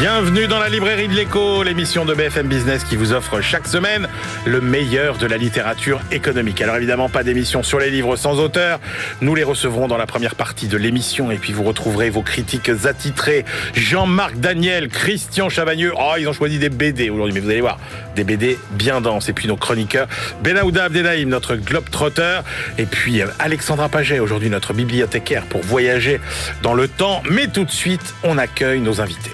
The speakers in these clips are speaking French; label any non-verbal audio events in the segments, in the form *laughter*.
Bienvenue dans la librairie de l'écho, l'émission de BFM Business qui vous offre chaque semaine le meilleur de la littérature économique. Alors évidemment, pas d'émission sur les livres sans auteur. Nous les recevrons dans la première partie de l'émission et puis vous retrouverez vos critiques attitrés. Jean-Marc Daniel, Christian Chavagneux. Oh, ils ont choisi des BD aujourd'hui, mais vous allez voir, des BD bien denses. Et puis nos chroniqueurs, Benaouda Abdelhaim, notre globe-trotteur. Et puis euh, Alexandra Paget, aujourd'hui notre bibliothécaire pour voyager dans le temps. Mais tout de suite, on accueille nos invités.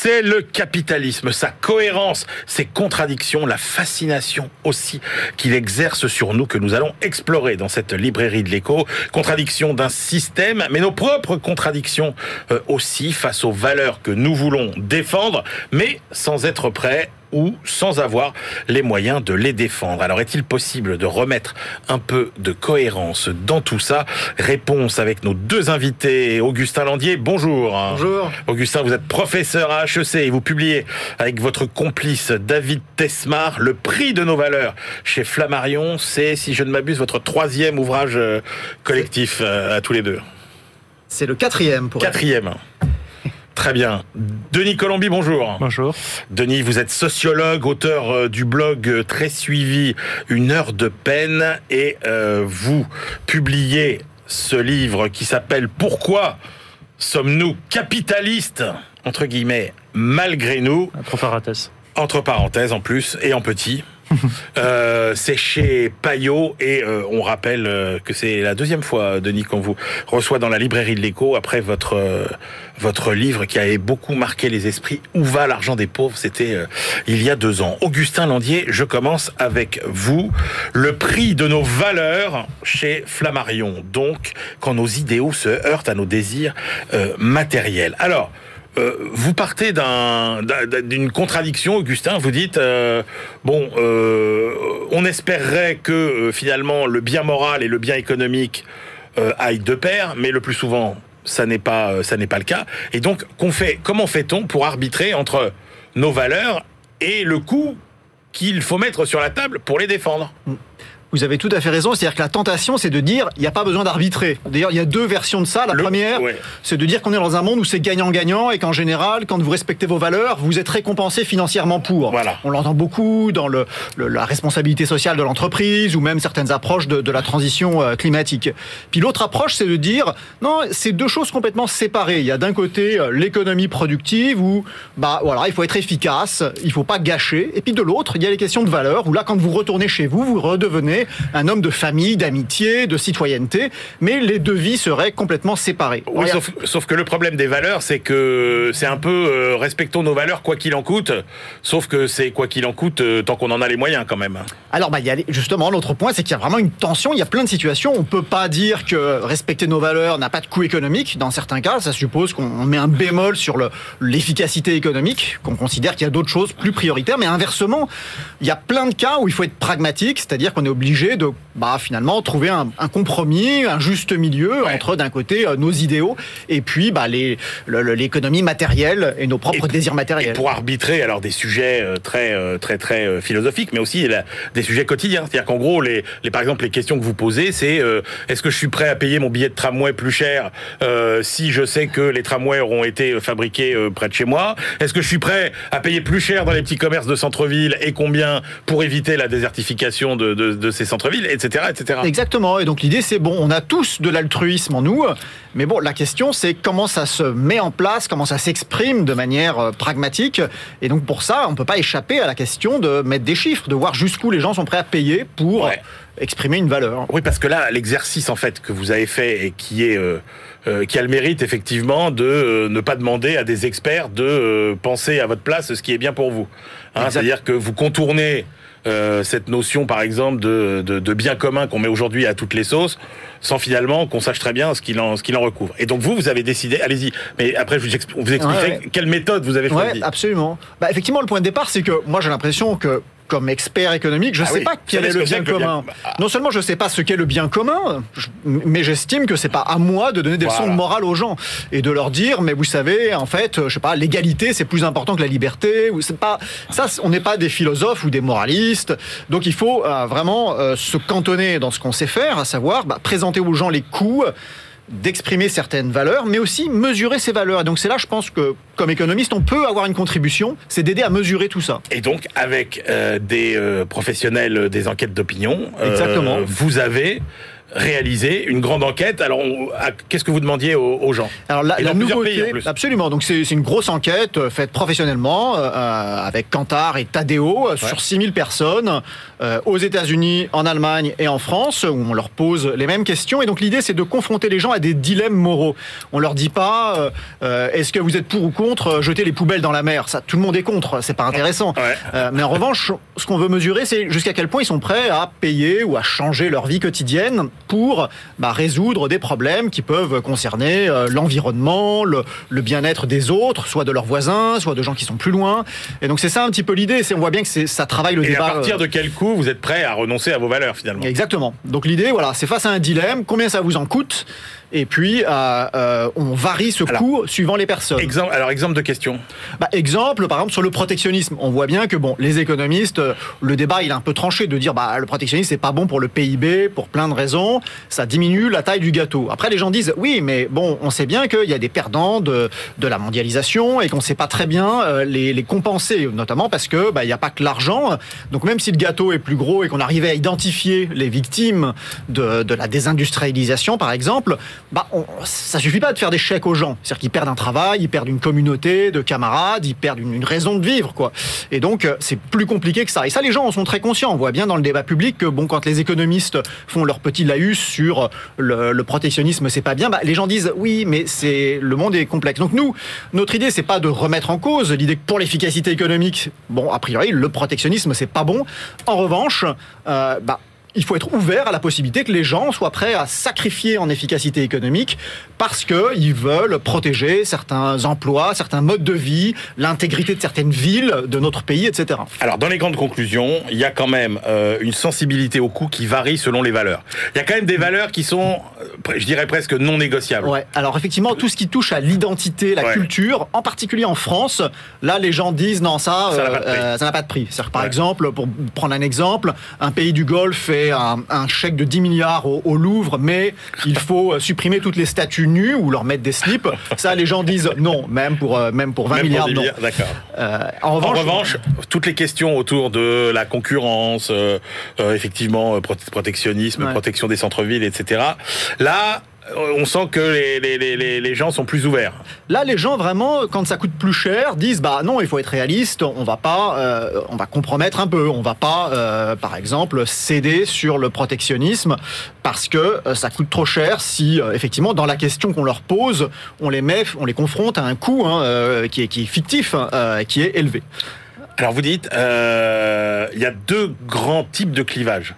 C'est le capitalisme, sa cohérence, ses contradictions, la fascination aussi qu'il exerce sur nous que nous allons explorer dans cette librairie de l'écho. Contradiction d'un système, mais nos propres contradictions euh, aussi face aux valeurs que nous voulons défendre, mais sans être prêts ou sans avoir les moyens de les défendre. Alors est-il possible de remettre un peu de cohérence dans tout ça? Réponse avec nos deux invités. Augustin Landier, bonjour. Bonjour. Augustin, vous êtes professeur à HEC et vous publiez avec votre complice David Tesmar Le prix de nos valeurs chez Flammarion. C'est, si je ne m'abuse, votre troisième ouvrage euh, collectif euh, à tous les deux. C'est le quatrième pour Quatrième. Très bien. Denis Colombi, bonjour. Bonjour. Denis, vous êtes sociologue, auteur euh, du blog euh, très suivi Une heure de peine et euh, vous publiez ce livre qui s'appelle Pourquoi sommes-nous capitalistes? Entre guillemets malgré nous Entre parenthèses. entre parenthèses en plus et en petit. Euh, c'est chez Payot et euh, on rappelle euh, que c'est la deuxième fois, Denis, qu'on vous reçoit dans la librairie de l'écho après votre euh, votre livre qui avait beaucoup marqué les esprits. Où va l'argent des pauvres? C'était euh, il y a deux ans. Augustin Landier, je commence avec vous. Le prix de nos valeurs chez Flammarion. Donc, quand nos idéaux se heurtent à nos désirs euh, matériels. Alors. Euh, vous partez d'un- d'un- d'une contradiction, Augustin. Vous dites euh, bon, euh, on espérerait que finalement le bien moral et le bien économique aillent de pair, mais le plus souvent, ça n'est pas le cas. Et donc, Comment fait-on pour arbitrer entre nos valeurs et le coût qu'il faut mettre sur la table pour les défendre? Vous avez tout à fait raison. C'est-à-dire que la tentation, c'est de dire il n'y a pas besoin d'arbitrer. D'ailleurs, il y a deux versions de ça. La Le- première, ouais. c'est de dire qu'on est dans un monde où c'est gagnant-gagnant et qu'en général, quand vous respectez vos valeurs, vous êtes récompensé financièrement pour. Voilà. On l'entend beaucoup dans le, le- la responsabilité sociale de l'entreprise ou même certaines approches de, de la transition euh, climatique. Puis l'autre approche, c'est de dire non, c'est deux choses complètement séparées. Il y a d'un côté euh, l'économie productive où bah voilà, il faut être efficace, il faut pas gâcher. Et puis de l'autre, il y a les questions de valeurs où là, quand vous retournez chez vous, vous redevenez un homme de famille, d'amitié, de citoyenneté, mais les deux vies seraient complètement séparées. Oui, Alors, sauf, sauf que le problème des valeurs, c'est que c'est un peu euh, respectons nos valeurs quoi qu'il en coûte. Sauf que c'est quoi qu'il en coûte euh, tant qu'on en a les moyens quand même. Alors, bah, y a justement, l'autre point, c'est qu'il y a vraiment une tension. Il y a plein de situations. On peut pas dire que respecter nos valeurs n'a pas de coût économique. Dans certains cas, ça suppose qu'on on met un bémol sur le- l'efficacité économique, qu'on considère qu'il y a d'autres choses plus prioritaires. Mais inversement, il y a plein de cas où il faut être pragmatique, c'est-à-dire qu'on est obligé de, bah, finalement, trouver un, un compromis, un juste milieu Ouais. entre, d'un côté, euh, nos idéaux et puis bah, les- le- le- l'économie matérielle et nos propres Et- désirs Et matériels. pour arbitrer alors des sujets euh, très euh, très très euh, philosophiques, mais aussi la- des sujets quotidiens. C'est-à-dire qu'en gros, les, les par exemple les questions que vous posez, c'est euh, est-ce que je suis prêt à payer mon billet de tramway plus cher euh, si je sais que les tramways auront été fabriqués euh, près de chez moi? Est-ce que je suis prêt à payer plus cher dans les petits commerces de centre-ville et combien pour éviter la désertification de, de, de ces centres-villes, etc., etc. Exactement. Et donc l'idée, c'est bon, on a tous de l'altruisme en nous, mais bon, la question, c'est comment ça se met en place, comment ça s'exprime de manière euh, pragmatique. Et donc pour ça, on peut pas échapper à la question de mettre des chiffres, de voir jusqu'où les gens sont prêts à payer pour Ouais. exprimer une valeur. Oui, parce que là, l'exercice en fait que vous avez fait et qui est euh, euh, qui a le mérite effectivement de euh, ne pas demander à des experts de penser à votre place ce qui est bien pour vous. Hein. C'est-à-dire que vous contournez euh, cette notion, par exemple, de, de, de bien commun qu'on met aujourd'hui à toutes les sauces, sans finalement qu'on sache très bien ce qu'il en, ce qu'il en recouvre. Et donc vous, vous avez décidé, allez-y, mais après je vous, expl- vous expliquerai Ouais, ouais. quelle méthode vous avez choisi. Ouais, absolument. Bah, effectivement, le point de départ, c'est que moi j'ai l'impression que comme expert économique, je ne Ah sais oui, pas quel est le bien commun. Bah. Non seulement je ne sais pas ce qu'est le bien commun, je- mais j'estime que c'est pas à moi de donner des leçons de morale aux gens et de leur dire, mais vous savez, en fait, je sais pas, l'égalité c'est plus important que la liberté. Ou c'est pas ça, on n'est pas des philosophes ou des moralistes. Donc il faut euh, vraiment euh, se cantonner dans ce qu'on sait faire, à savoir bah, présenter aux gens les coûts d'exprimer certaines valeurs, mais aussi mesurer ces valeurs. Et donc c'est là, je pense que comme économiste, on peut avoir une contribution, c'est d'aider à mesurer tout ça. Et donc, avec euh, des euh, professionnels des enquêtes d'opinion, euh, Exactement. vous avez réalisé une grande enquête. Alors, qu'est-ce que vous demandiez aux, aux gens? Alors la, la nouveauté, pays, absolument. Donc c'est une grosse enquête euh, faite professionnellement euh, avec Kantar et Tadeo euh, sur 6000 personnes euh, aux États-Unis, en Allemagne et en France où on leur pose les mêmes questions. Et donc l'idée c'est de confronter les gens à des dilemmes moraux. On leur dit pas est-ce que vous êtes pour ou contre jeter les poubelles dans la mer? Ça, tout le monde est contre. C'est pas intéressant. Ouais. Mais en revanche, ce qu'on veut mesurer, c'est jusqu'à quel point ils sont prêts à payer ou à changer leur vie quotidienne pour bah, résoudre des problèmes qui peuvent concerner euh, l'environnement, le, le bien-être des autres, soit de leurs voisins, soit de gens qui sont plus loin. Et donc c'est ça un petit peu l'idée. C'est on voit bien que c'est- ça travaille le Et à débat. partir euh, de quel coup vous êtes prêt à renoncer à vos valeurs, finalement? Exactement. Donc l'idée, voilà, c'est face à un dilemme, combien ça vous en coûte, et puis euh, euh, on varie ce Alors, coût suivant les personnes. Exemple, alors, exemple de question. Bah, exemple, par exemple, sur le protectionnisme. On voit bien que bon, les économistes, euh, le débat il est un peu tranché de dire bah le protectionnisme c'est pas bon pour le PIB pour plein de raisons, ça diminue la taille du gâteau. Après les gens disent oui, mais bon, on sait bien qu'il y a des perdants de, de la mondialisation et qu'on sait pas très bien euh, les, les compenser, notamment parce que bah il y a pas que l'argent. Donc même si le gâteau est plus gros et qu'on arrivait à identifier les victimes de, de la désindustrialisation par exemple, bah ça suffit pas de faire des chèques aux gens. C'est-à-dire qu'ils perdent un travail, ils perdent une communauté de camarades, ils perdent une, raison de vivre, quoi. Et donc, euh, c'est plus compliqué que ça. Et ça, les gens en sont très conscients. On voit bien dans le débat public que, bon, quand les économistes font leur petit laïus sur le, le protectionnisme, c'est pas bien, bah, les gens disent oui, mais c'est le monde est complexe. Donc nous, notre idée, c'est pas de remettre en cause l'idée que pour l'efficacité économique, bon, a priori, le protectionnisme, c'est pas bon. En revanche, euh, bah, il faut être ouvert à la possibilité que les gens soient prêts à sacrifier en efficacité économique parce qu'ils veulent protéger certains emplois, certains modes de vie, l'intégrité de certaines villes de notre pays, etc. Alors, dans les grandes conclusions, il y a quand même euh, une sensibilité au coût qui varie selon les valeurs. Il y a quand même des valeurs qui sont, euh, je dirais presque non négociables. Ouais. Alors effectivement, tout ce qui touche à l'identité, la Ouais. culture, en particulier en France, là les gens disent non ça, Ça n'a euh, pas de prix. ça n'a pas de prix. C'est-à-dire, par Ouais. exemple, pour prendre un exemple, un pays du Golfe fait un, un chèque de 10 milliards au, au Louvre, mais il faut euh, supprimer toutes les statues nues ou leur mettre des slips. Ça, les gens disent non, même pour euh, même pour 20 Même pour milliards, des non. milliards, D'accord. Euh, en En revanche, revanche, toutes les questions autour de la concurrence, euh, euh, effectivement, prote- protectionnisme, Ouais. protection des centres-villes, etc. Là, on sent que les, les, les- les, gens sont plus ouverts. Là, les gens vraiment, quand ça coûte plus cher, disent bah non, il faut être réaliste. On va pas, euh, on va compromettre un peu. On va pas, euh, par exemple, céder sur le protectionnisme parce que euh, ça coûte trop cher. Si effectivement, dans la question qu'on leur pose, on les met, on les confronte à un coût hein, qui est qui est fictif, qui est élevé. Alors vous dites, il y a deux grands types de clivages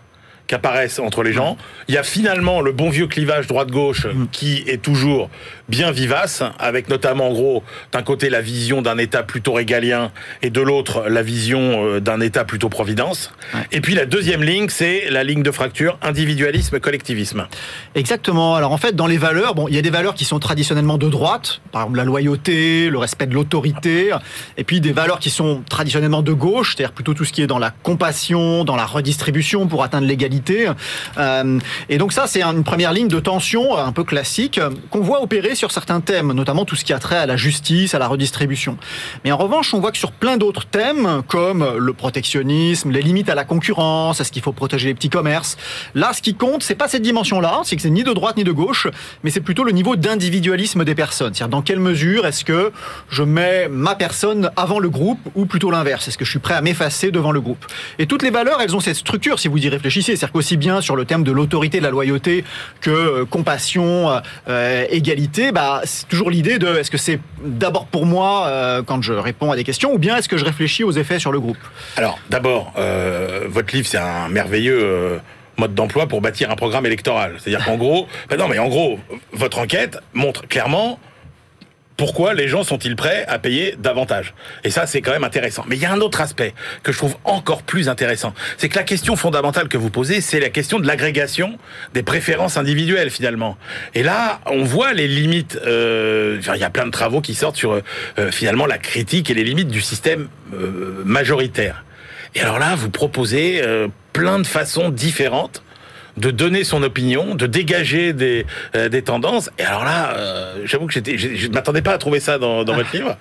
qui apparaissent entre les gens. Il y a finalement le bon vieux clivage droite-gauche qui est toujours bien vivace, avec notamment en gros d'un côté la vision d'un État plutôt régalien et de l'autre la vision euh, d'un État plutôt providence. Et puis la deuxième ligne, c'est la ligne de fracture individualisme-collectivisme. Exactement. Alors en fait, dans les valeurs, bon, il y a des valeurs qui sont traditionnellement de droite, par exemple la loyauté, le respect de l'autorité, et puis des valeurs qui sont traditionnellement de gauche, c'est-à-dire plutôt tout ce qui est dans la compassion, dans la redistribution pour atteindre l'égalité. Euh, et donc ça, c'est une première ligne de tension euh, un peu classique euh, qu'on voit opérer sur certains thèmes, notamment tout ce qui a trait à la justice, à la redistribution. Mais en revanche, on voit que sur plein d'autres thèmes, comme le protectionnisme, les limites à la concurrence, est-ce qu'il faut protéger les petits commerces, là, ce qui compte, c'est pas cette dimension-là, c'est que c'est ni de droite ni de gauche, mais c'est plutôt le niveau d'individualisme des personnes. C'est-à-dire dans quelle mesure est-ce que je mets ma personne avant le groupe ou plutôt l'inverse? Est-ce que je suis prêt à m'effacer devant le groupe? Et toutes les valeurs, elles ont cette structure, si vous y réfléchissez. C'est-à-dire bien sur le thème de l'autorité, de la loyauté, que euh, compassion, euh, euh, égalité, bah, c'est toujours l'idée de est-ce que c'est d'abord pour moi quand je réponds à des questions ou bien est-ce que je réfléchis aux effets sur le groupe? Alors, d'abord, votre livre, c'est un merveilleux mode d'emploi pour bâtir un programme électoral. C'est-à-dire qu'en gros, *laughs* ben non, mais en gros, votre enquête montre clairement pourquoi les gens sont-ils prêts à payer davantage? Et ça, c'est quand même intéressant. Mais il y a un autre aspect que je trouve encore plus intéressant. C'est que la question fondamentale que vous posez, c'est la question de l'agrégation des préférences individuelles, finalement. Et là, on voit les limites. Euh, il y a plein de travaux qui sortent sur, euh, finalement, la critique et les limites du système euh, majoritaire. Et alors là, vous proposez euh, plein de façons différentes de donner son opinion, de dégager des, euh, des tendances. Et alors là, euh, j'avoue que j'étais, je ne m'attendais pas à trouver ça dans, dans votre *laughs* livre,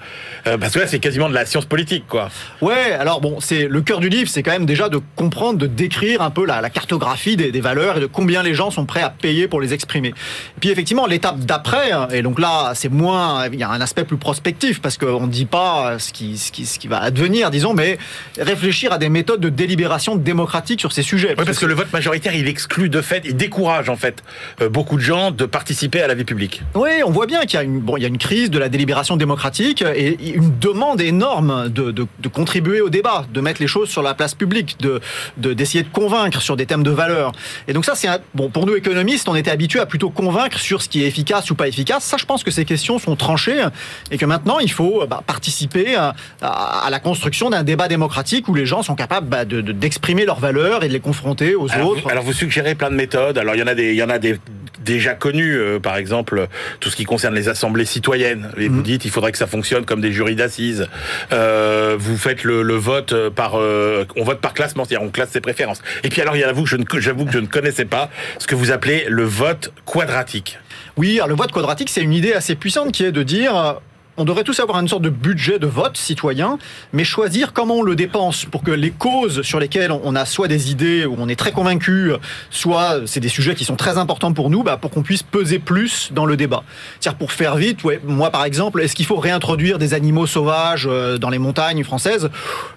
euh, parce que là, c'est quasiment de la science politique, quoi. Ouais, alors bon, c'est le cœur du livre, c'est quand même déjà de comprendre, de décrire un peu la, la cartographie des, des, valeurs et de combien les gens sont prêts à payer pour les exprimer. Et puis effectivement, l'étape d'après, hein, et donc là, c'est moins, il y a un aspect plus prospectif, parce qu'on ne dit pas ce qui, ce, qui, ce qui va advenir, disons, mais réfléchir à des méthodes de délibération démocratique sur ces sujets. Oui, parce que le vote majoritaire, il exclut de fait, il décourage en fait euh, beaucoup de gens de participer à la vie publique. Oui, on voit bien qu'il y a une, bon, il y a une crise de la délibération démocratique et une demande énorme de, de, de contribuer au débat, de mettre les choses sur la place publique, de d'essayer de, convaincre sur des thèmes de valeur. Et donc ça, c'est bon pour nous économistes, on était habitués à plutôt convaincre sur ce qui est efficace ou pas efficace. Ça, je pense que ces questions sont tranchées et que maintenant, il faut bah, participer à, à, à, la construction d'un débat démocratique où les gens sont capables bah, d'exprimer de, leurs valeurs et de les confronter aux alors autres. Vous, alors vous suggérez plein de méthodes. Alors il y en a des, il y en a des déjà connues. Euh, par exemple, tout ce qui concerne les assemblées citoyennes. Et mmh. vous dites, il faudrait que ça fonctionne comme des jurys d'assises. Euh, vous faites le, le vote par, euh, on vote par classement, c'est-à-dire on classe ses préférences. Et puis alors, il y a vous que je ne, j'avoue que je ne connaissais pas ce que vous appelez le vote quadratique. Oui, alors le vote quadratique, c'est une idée assez puissante qui est de dire on devrait tous avoir une sorte de budget de vote citoyen, mais choisir comment on le dépense pour que les causes sur lesquelles on a soit des idées où on est très convaincu, soit c'est des sujets qui sont très importants pour nous, bah, pour qu'on puisse peser plus dans le débat. C'est-à-dire pour faire vite, ouais, moi par exemple, est-ce qu'il faut réintroduire des animaux sauvages dans les montagnes françaises?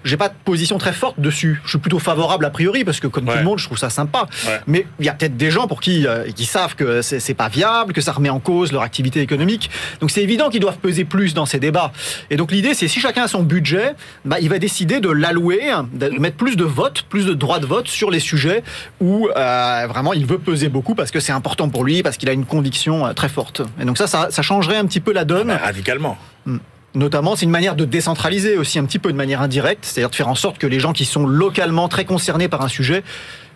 J'ai pas de position très forte dessus. Je suis plutôt favorable a priori parce que comme ouais. tout le monde, je trouve ça sympa. Ouais. Mais il y a peut-être des gens pour qui euh, qui savent que c'est pas viable, que ça remet en cause leur activité économique. Donc c'est évident qu'ils doivent peser plus dans ces débats. Et donc l'idée, c'est si chacun a son budget, bah, il va décider de l'allouer, de mettre plus de votes, plus de droits de vote sur les sujets où euh, vraiment il veut peser beaucoup parce que c'est important pour lui, parce qu'il a une conviction euh, très forte. Et donc ça, ça, ça, changerait un petit peu la donne. Ah bah, radicalement. Mmh. Notamment, c'est une manière de décentraliser aussi un petit peu de manière indirecte, c'est-à-dire de faire en sorte que les gens qui sont localement très concernés par un sujet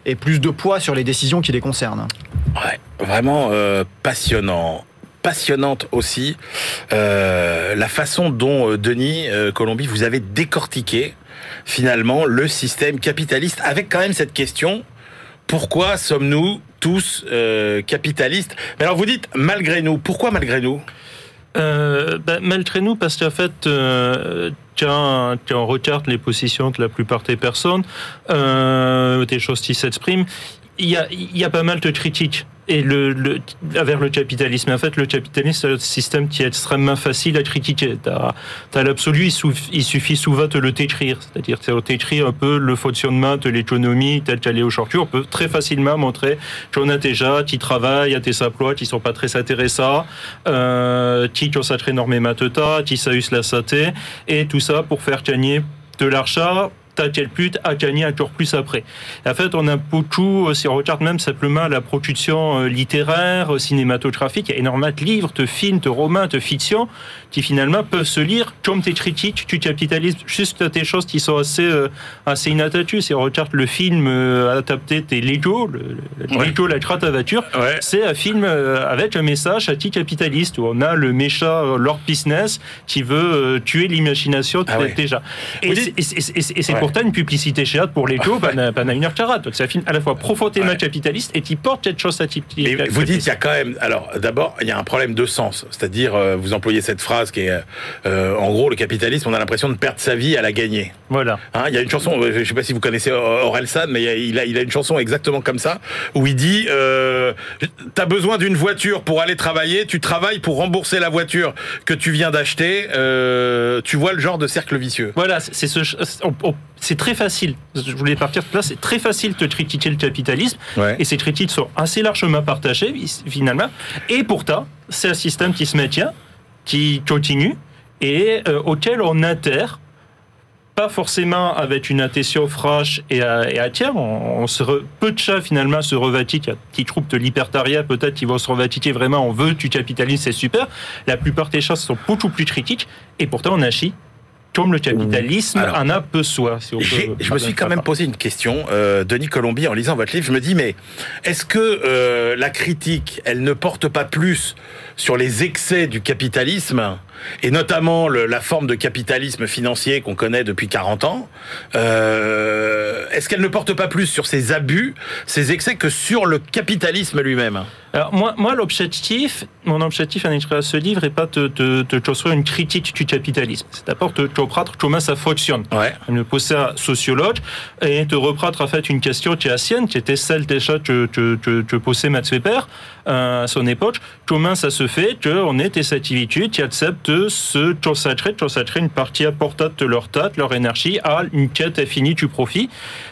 aient plus de poids sur les décisions qui les concernent. Ouais, vraiment euh, passionnant passionnante aussi euh, la façon dont euh, Denis euh, Colombi vous avez décortiqué finalement le système capitaliste avec quand même cette question pourquoi sommes-nous tous euh, capitalistes? Mais alors vous dites malgré nous, pourquoi malgré nous? Ben, malgré nous, parce qu'en fait, tu en regardes les positions de la plupart des personnes, des choses qui s'expriment, il y a, y a pas mal de critiques et le, le, vers le capitalisme. En fait, le capitalisme, c'est un système qui est extrêmement facile à critiquer. T'as as, l'absolu, il, suffit souvent de le t'écrire. C'est-à-dire, de t'écrire un peu le fonctionnement de l'économie tel qu'elle est aujourd'hui. On peut très facilement montrer qu'on a déjà, qui travaillent à des emplois qui sont pas très intéressants, euh, qui consacrent énormément de temps, qui s'usent la santé, et tout ça pour faire gagner de l'argent à quel but à gagner encore plus après. En fait, on a beaucoup, si on regarde même simplement la production littéraire, cinématographique, il y a énormément de livres, de films, de romans, de fiction qui finalement peuvent se lire comme des critiques du capitalisme, juste des choses qui sont assez, assez inattendues. Si on regarde le film adapté des Lego, le, le ouais. Lego, la crotte à voiture, ouais. c'est un film avec un message anti-capitaliste où on a le méchant Lord Business qui veut tuer l'imagination ah ouais. déjà. Et c'est pourtant une publicité chez pour les *laughs* Joe, heure quarante. Donc c'est un film à la fois profondément ouais. capitaliste et qui porte cette chose atypique. Mais vous dites qu'il y a quand même. Alors d'abord, il y a un problème de sens. C'est-à-dire, euh, vous employez cette phrase qui est, euh, en gros, le capitalisme, on a l'impression de perdre sa vie à la gagner. Voilà. Hein, il y a une chanson, je ne sais pas si vous connaissez Orelsan, mais il a, il a une chanson exactement comme ça, où il dit euh, T'as besoin d'une voiture pour aller travailler, tu travailles pour rembourser la voiture que tu viens d'acheter. Euh, tu vois le genre de cercle vicieux. Voilà, c'est ce. On, on, c'est très facile. Je voulais partir de là. C'est très facile de critiquer le capitalisme. Ouais. Et ces critiques sont assez largement partagées, finalement. Et pourtant, c'est un système qui se maintient, qui continue et euh, auquel on adhère pas forcément avec une attention fraîche et à, et à tiers. On, on se re- peu de chats finalement se revêtit. Il y a petit troupe de libertaria peut-être qui vont se revêtir vraiment. On veut du capitalisme, c'est super. La plupart des chats sont beaucoup plus critiques et pourtant on agit comme le capitalisme Alors, en a peu soi. Si on peut je me suis quand même posé une question, euh, Denis Colombier, en lisant votre livre. Je me dis, mais est-ce que euh, la critique, elle ne porte pas plus sur les excès du capitalisme, et notamment le- la forme de capitalisme financier qu'on connaît depuis 40 ans euh, Est-ce qu'elle ne porte pas plus sur ces abus, ces excès, que sur le capitalisme lui-même? Alors moi, moi l'objectif, mon objectif en écrivant ce livre n'est pas de, de, de construire une critique du capitalisme. C'est d'abord de de reprendre comment ça fonctionne. Ouais. Me poser un sociologue et de reprendre en fait une question qui est ancienne, qui était celle déjà que, que, que, que posait Max Weber à son époque. Comment ça se fait qu'on ait des activités qui acceptent consacrer, de consacrer une partie importante de leur de leur énergie à une quête infinie du profit.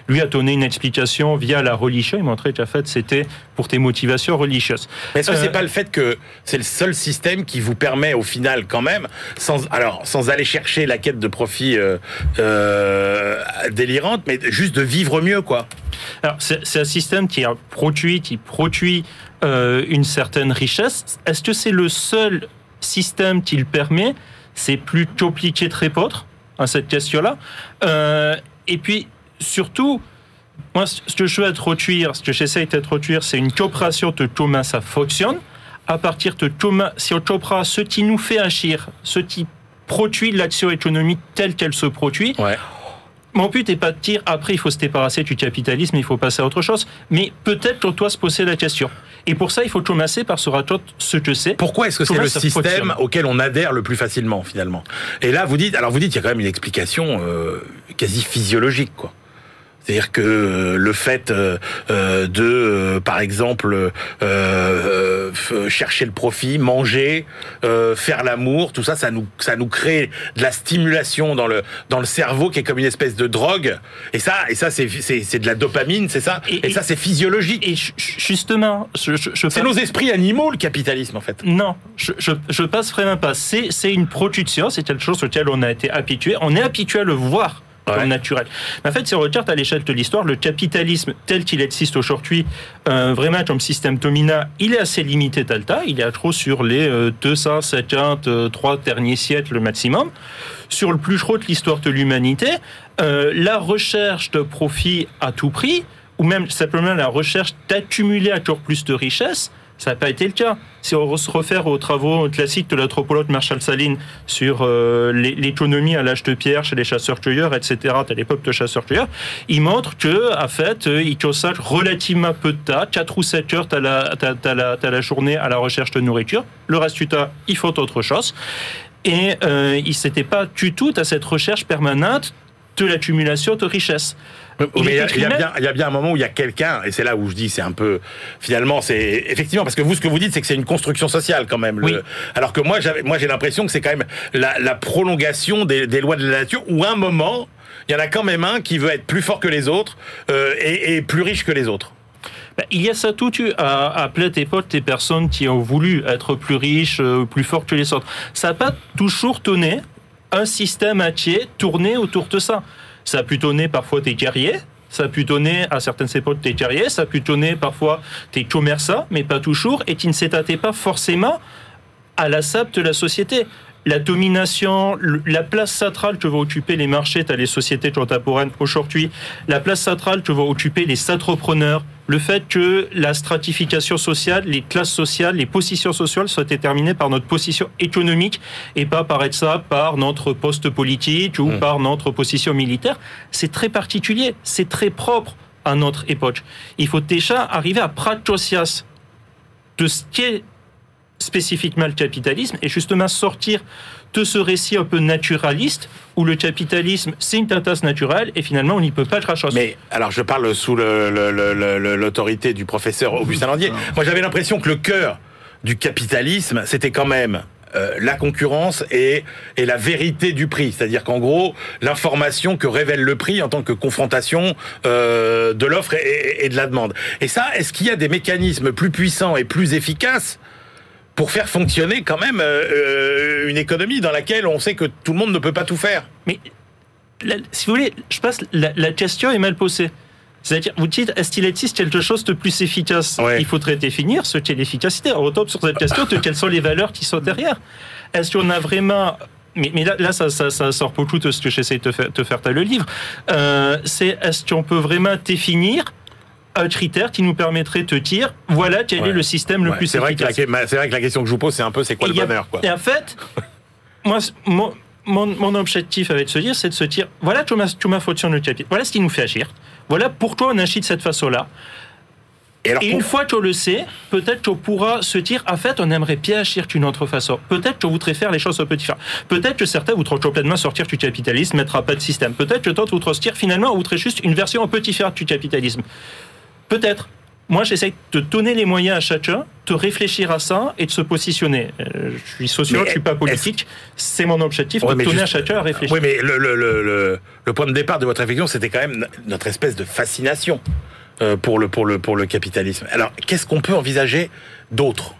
Lui a donné une explication via la religion. Il montrait qu'en fait c'était pour tes motivations religieuses. Est-ce que Euh, c'est pas le fait que c'est le seul système qui vous permet au final quand même, sans alors sans aller chercher la quête de profit euh, euh, délirante, mais juste de vivre mieux quoi? Alors, c'est c'est un système qui a produit, qui produit euh, une certaine richesse. Est-ce que c'est le seul système qui le permet? C'est plus compliqué de répondre à cette question-là. Euh, et puis, surtout, moi, ce que je veux introduire, ce que j'essaie d'introduire, c'est une coopération de comment ça fonctionne. À partir de comment, si on comprend ce qui nous fait agir, ce qui produit l'action économique telle qu'elle se produit, Ouais. mon but n'est pas de dire après il faut se débarrasser du capitalisme, il faut passer à autre chose, mais peut-être qu'on doit se poser la question. Et pour ça, il faut commencer par se raconter ce que c'est. Pourquoi est-ce que c'est le système auquel on adhère le plus facilement finalement? Et là, vous dites, alors vous dites, il y a quand même une explication euh, quasi physiologique, quoi. C'est-à-dire que euh, le fait euh, euh, de, par exemple, chercher le profit, manger, faire l'amour, tout ça, ça nous, ça nous crée de la stimulation dans le dans le cerveau qui est comme une espèce de drogue. Et ça, et ça, c'est c'est c'est de la dopamine, c'est ça. Et, Et- ça, c'est physiologique. Et ju- justement, je, je, je C'est nos esprits animaux, le capitalisme, en fait. Non, je, je, je passe vraiment pas. C'est, c'est une production, c'est quelque chose auquel on a été habitué. On est habitué à le voir comme Ouais. naturel. Mais en fait, si on regarde à l'échelle de l'histoire, le capitalisme tel qu'il existe aujourd'hui, euh, vraiment comme système dominant, il est assez limité delta. Il est à trop sur les euh, 253 derniers siècles maximum. Sur le plus gros de l'histoire de l'humanité, euh, la recherche de profit à tout prix, ou même simplement la recherche d'accumuler encore plus de richesses, ça n'a pas été le cas. Si on se réfère aux travaux classiques de l'anthropologue Marshall Saline sur euh, l'é- l'économie à l'âge de pierre chez les chasseurs-cueilleurs, etc., à l'époque de chasseurs-cueilleurs, il montre que, en fait, euh, ils consacrent relativement peu de temps, 4 ou 7 heures à la, la, journée à la recherche de nourriture. Le reste du temps, ils font autre chose. Et euh, ils s'étaient pas du tout à cette recherche permanente de l'accumulation de richesses. Mais il y, a, était il y a bien, il y a bien un moment où il y a quelqu'un, et c'est là où je dis c'est un peu finalement c'est effectivement parce que vous ce que vous dites c'est que c'est une construction sociale quand même. le- Oui. alors que moi j'ai l'impression que c'est quand même la, la prolongation des, des lois de la nature où à un moment il y en a quand même un qui veut être plus fort que les autres euh, et, et plus riche que les autres. Ben, il y a ça tout eu à, à plein d'époques des personnes qui ont voulu être plus riches, euh, plus forts que les autres. Ça n'a pas toujours tourné un système entier tourné autour de ça. Ça a pu donner parfois des guerriers, ça a pu donner à certaines époques des guerriers, ça a pu donner parfois des commerçants, mais pas toujours, et qui ne s'étaient pas forcément à la sable de la société. La domination, la place centrale que vont occuper les marchés dans les sociétés contemporaines aujourd'hui, la place centrale que vont occuper les entrepreneurs, le fait que la stratification sociale, les classes sociales, les positions sociales soient déterminées par notre position économique et pas par être ça par notre poste politique ou Mmh. par notre position militaire, c'est très particulier, c'est très propre à notre époque. Il faut déjà arriver à conscience de ce qu'est spécifiquement le capitalisme et justement sortir de ce récit un peu naturaliste où le capitalisme c'est une tentasse naturelle et finalement on n'y peut pas grand chose. Mais alors je parle sous l'autorité du professeur Augustin Landier. Moi j'avais l'impression que le cœur du capitalisme c'était quand même euh, la concurrence et, et la vérité du prix. C'est-à-dire qu'en gros, l'information que révèle le prix en tant que confrontation euh, de l'offre et, et- et de la demande. Et ça, est-ce qu'il y a des mécanismes plus puissants et plus efficaces pour faire fonctionner quand même euh, euh, une économie dans laquelle on sait que tout le monde ne peut pas tout faire Mais la- si vous voulez, je pense la, la question est mal posée. C'est-à-dire, vous dites, est-il existe quelque chose de plus efficace? Ouais. Il faudrait définir ce qu'est l'efficacité. On retombe sur cette question de quelles sont les valeurs qui sont derrière. Est-ce qu'on a vraiment... Mais, mais là, là ça, ça, ça sort beaucoup de ce que j'essaie de te faire, te faire dans le livre. Euh, c'est est-ce qu'on peut vraiment définir critère qui nous permettrait de dire, voilà quel Ouais. est le système le plus c'est vrai, que la, efficace. c'est vrai que la question que je vous pose, c'est un peu c'est quoi Et le a- bonheur quoi. Et en fait, *laughs* moi, mon, mon, mon objectif avec se dire, c'est de se dire, voilà ma faute sur le capital. Voilà ce qui nous fait agir. Voilà pourquoi on agit de cette façon-là. Et alors, Et pour- une fois qu'on le sait, peut-être qu'on pourra se dire, en fait, on aimerait bien agir d'une autre façon. Peut-être qu'on voudrait faire les choses un peu différentes. Peut-être que certains voudront complètement sortir du capitalisme, mettre à pas de système. Peut-être que d'autres voudront se dire, finalement, on voudrait juste une version un peu différente du capitalisme. Peut-être. Moi, j'essaie de donner les moyens à chacun de réfléchir à ça et de se positionner. Euh, je suis sociologue, je suis pas politique. C'est mon objectif Ouais, de donner à chacun à réfléchir. Oui, mais le, le, le, point de départ de votre réflexion, c'était quand même notre espèce de fascination euh, pour, le, pour, le, pour le capitalisme. Alors, qu'est-ce qu'on peut envisager d'autre?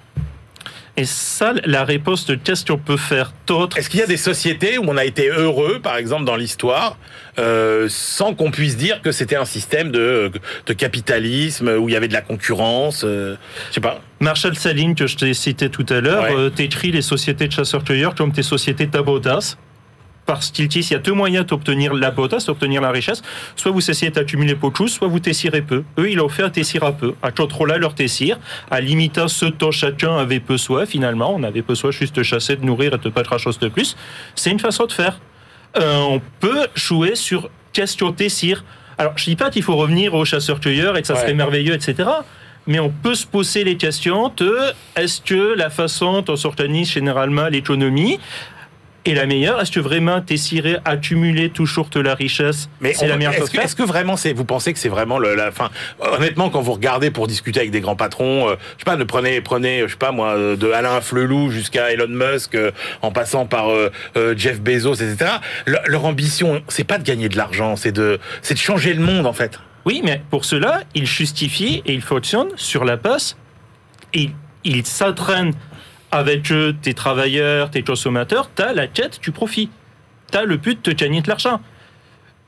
Et ça, la réponse de qu'est-ce qu'on peut faire d'autre Est-ce qu'il y a des sociétés où on a été heureux, par exemple, dans l'histoire, euh, sans qu'on puisse dire que c'était un système de, de capitalisme, où il y avait de la concurrence euh, Je sais pas. Marshall Saline, que je t'ai cité tout à l'heure, Ouais. euh, t'écris les sociétés de chasseurs-cueilleurs comme tes sociétés d'abotas. Parce qu'il il y a deux moyens d'obtenir l'abotas, d'obtenir la richesse. Soit vous essayez d'accumuler peu choses, soit vous tessirez peu. Eux, ils ont fait un tessir à peu, à contrôler leur tessir, à limiter ce dont chacun avait besoin, finalement. On avait besoin juste de chasser, de nourrir et de pas de chose de plus. C'est une façon de faire. Euh, on peut jouer sur question tessir. Alors, je dis pas qu'il faut revenir aux chasseurs-cueilleurs et que ça Ouais. serait merveilleux, etc. Mais on peut se poser les questions de est-ce que la façon dont s'organise généralement l'économie est la meilleure Est-ce que vraiment t'essayer accumuler toujours de la richesse Mais c'est la meilleure est-ce chose que, est-ce que vraiment, c'est, vous pensez que c'est vraiment le, la fin? Honnêtement, quand vous regardez pour discuter avec des grands patrons, euh, je sais pas, ne prenez, prenez, je sais pas moi, euh, de Alain Flelou jusqu'à Elon Musk, euh, en passant par euh, Jeff Bezos, etc. Leur, leur ambition, c'est pas de gagner de l'argent, c'est de, c'est de changer le monde en fait. Oui, mais pour cela, il justifie et il fonctionne sur la base. Et il s'entraîne avec tes travailleurs, tes consommateurs, t'as la quête du profit. T'as le but de gagner de l'argent.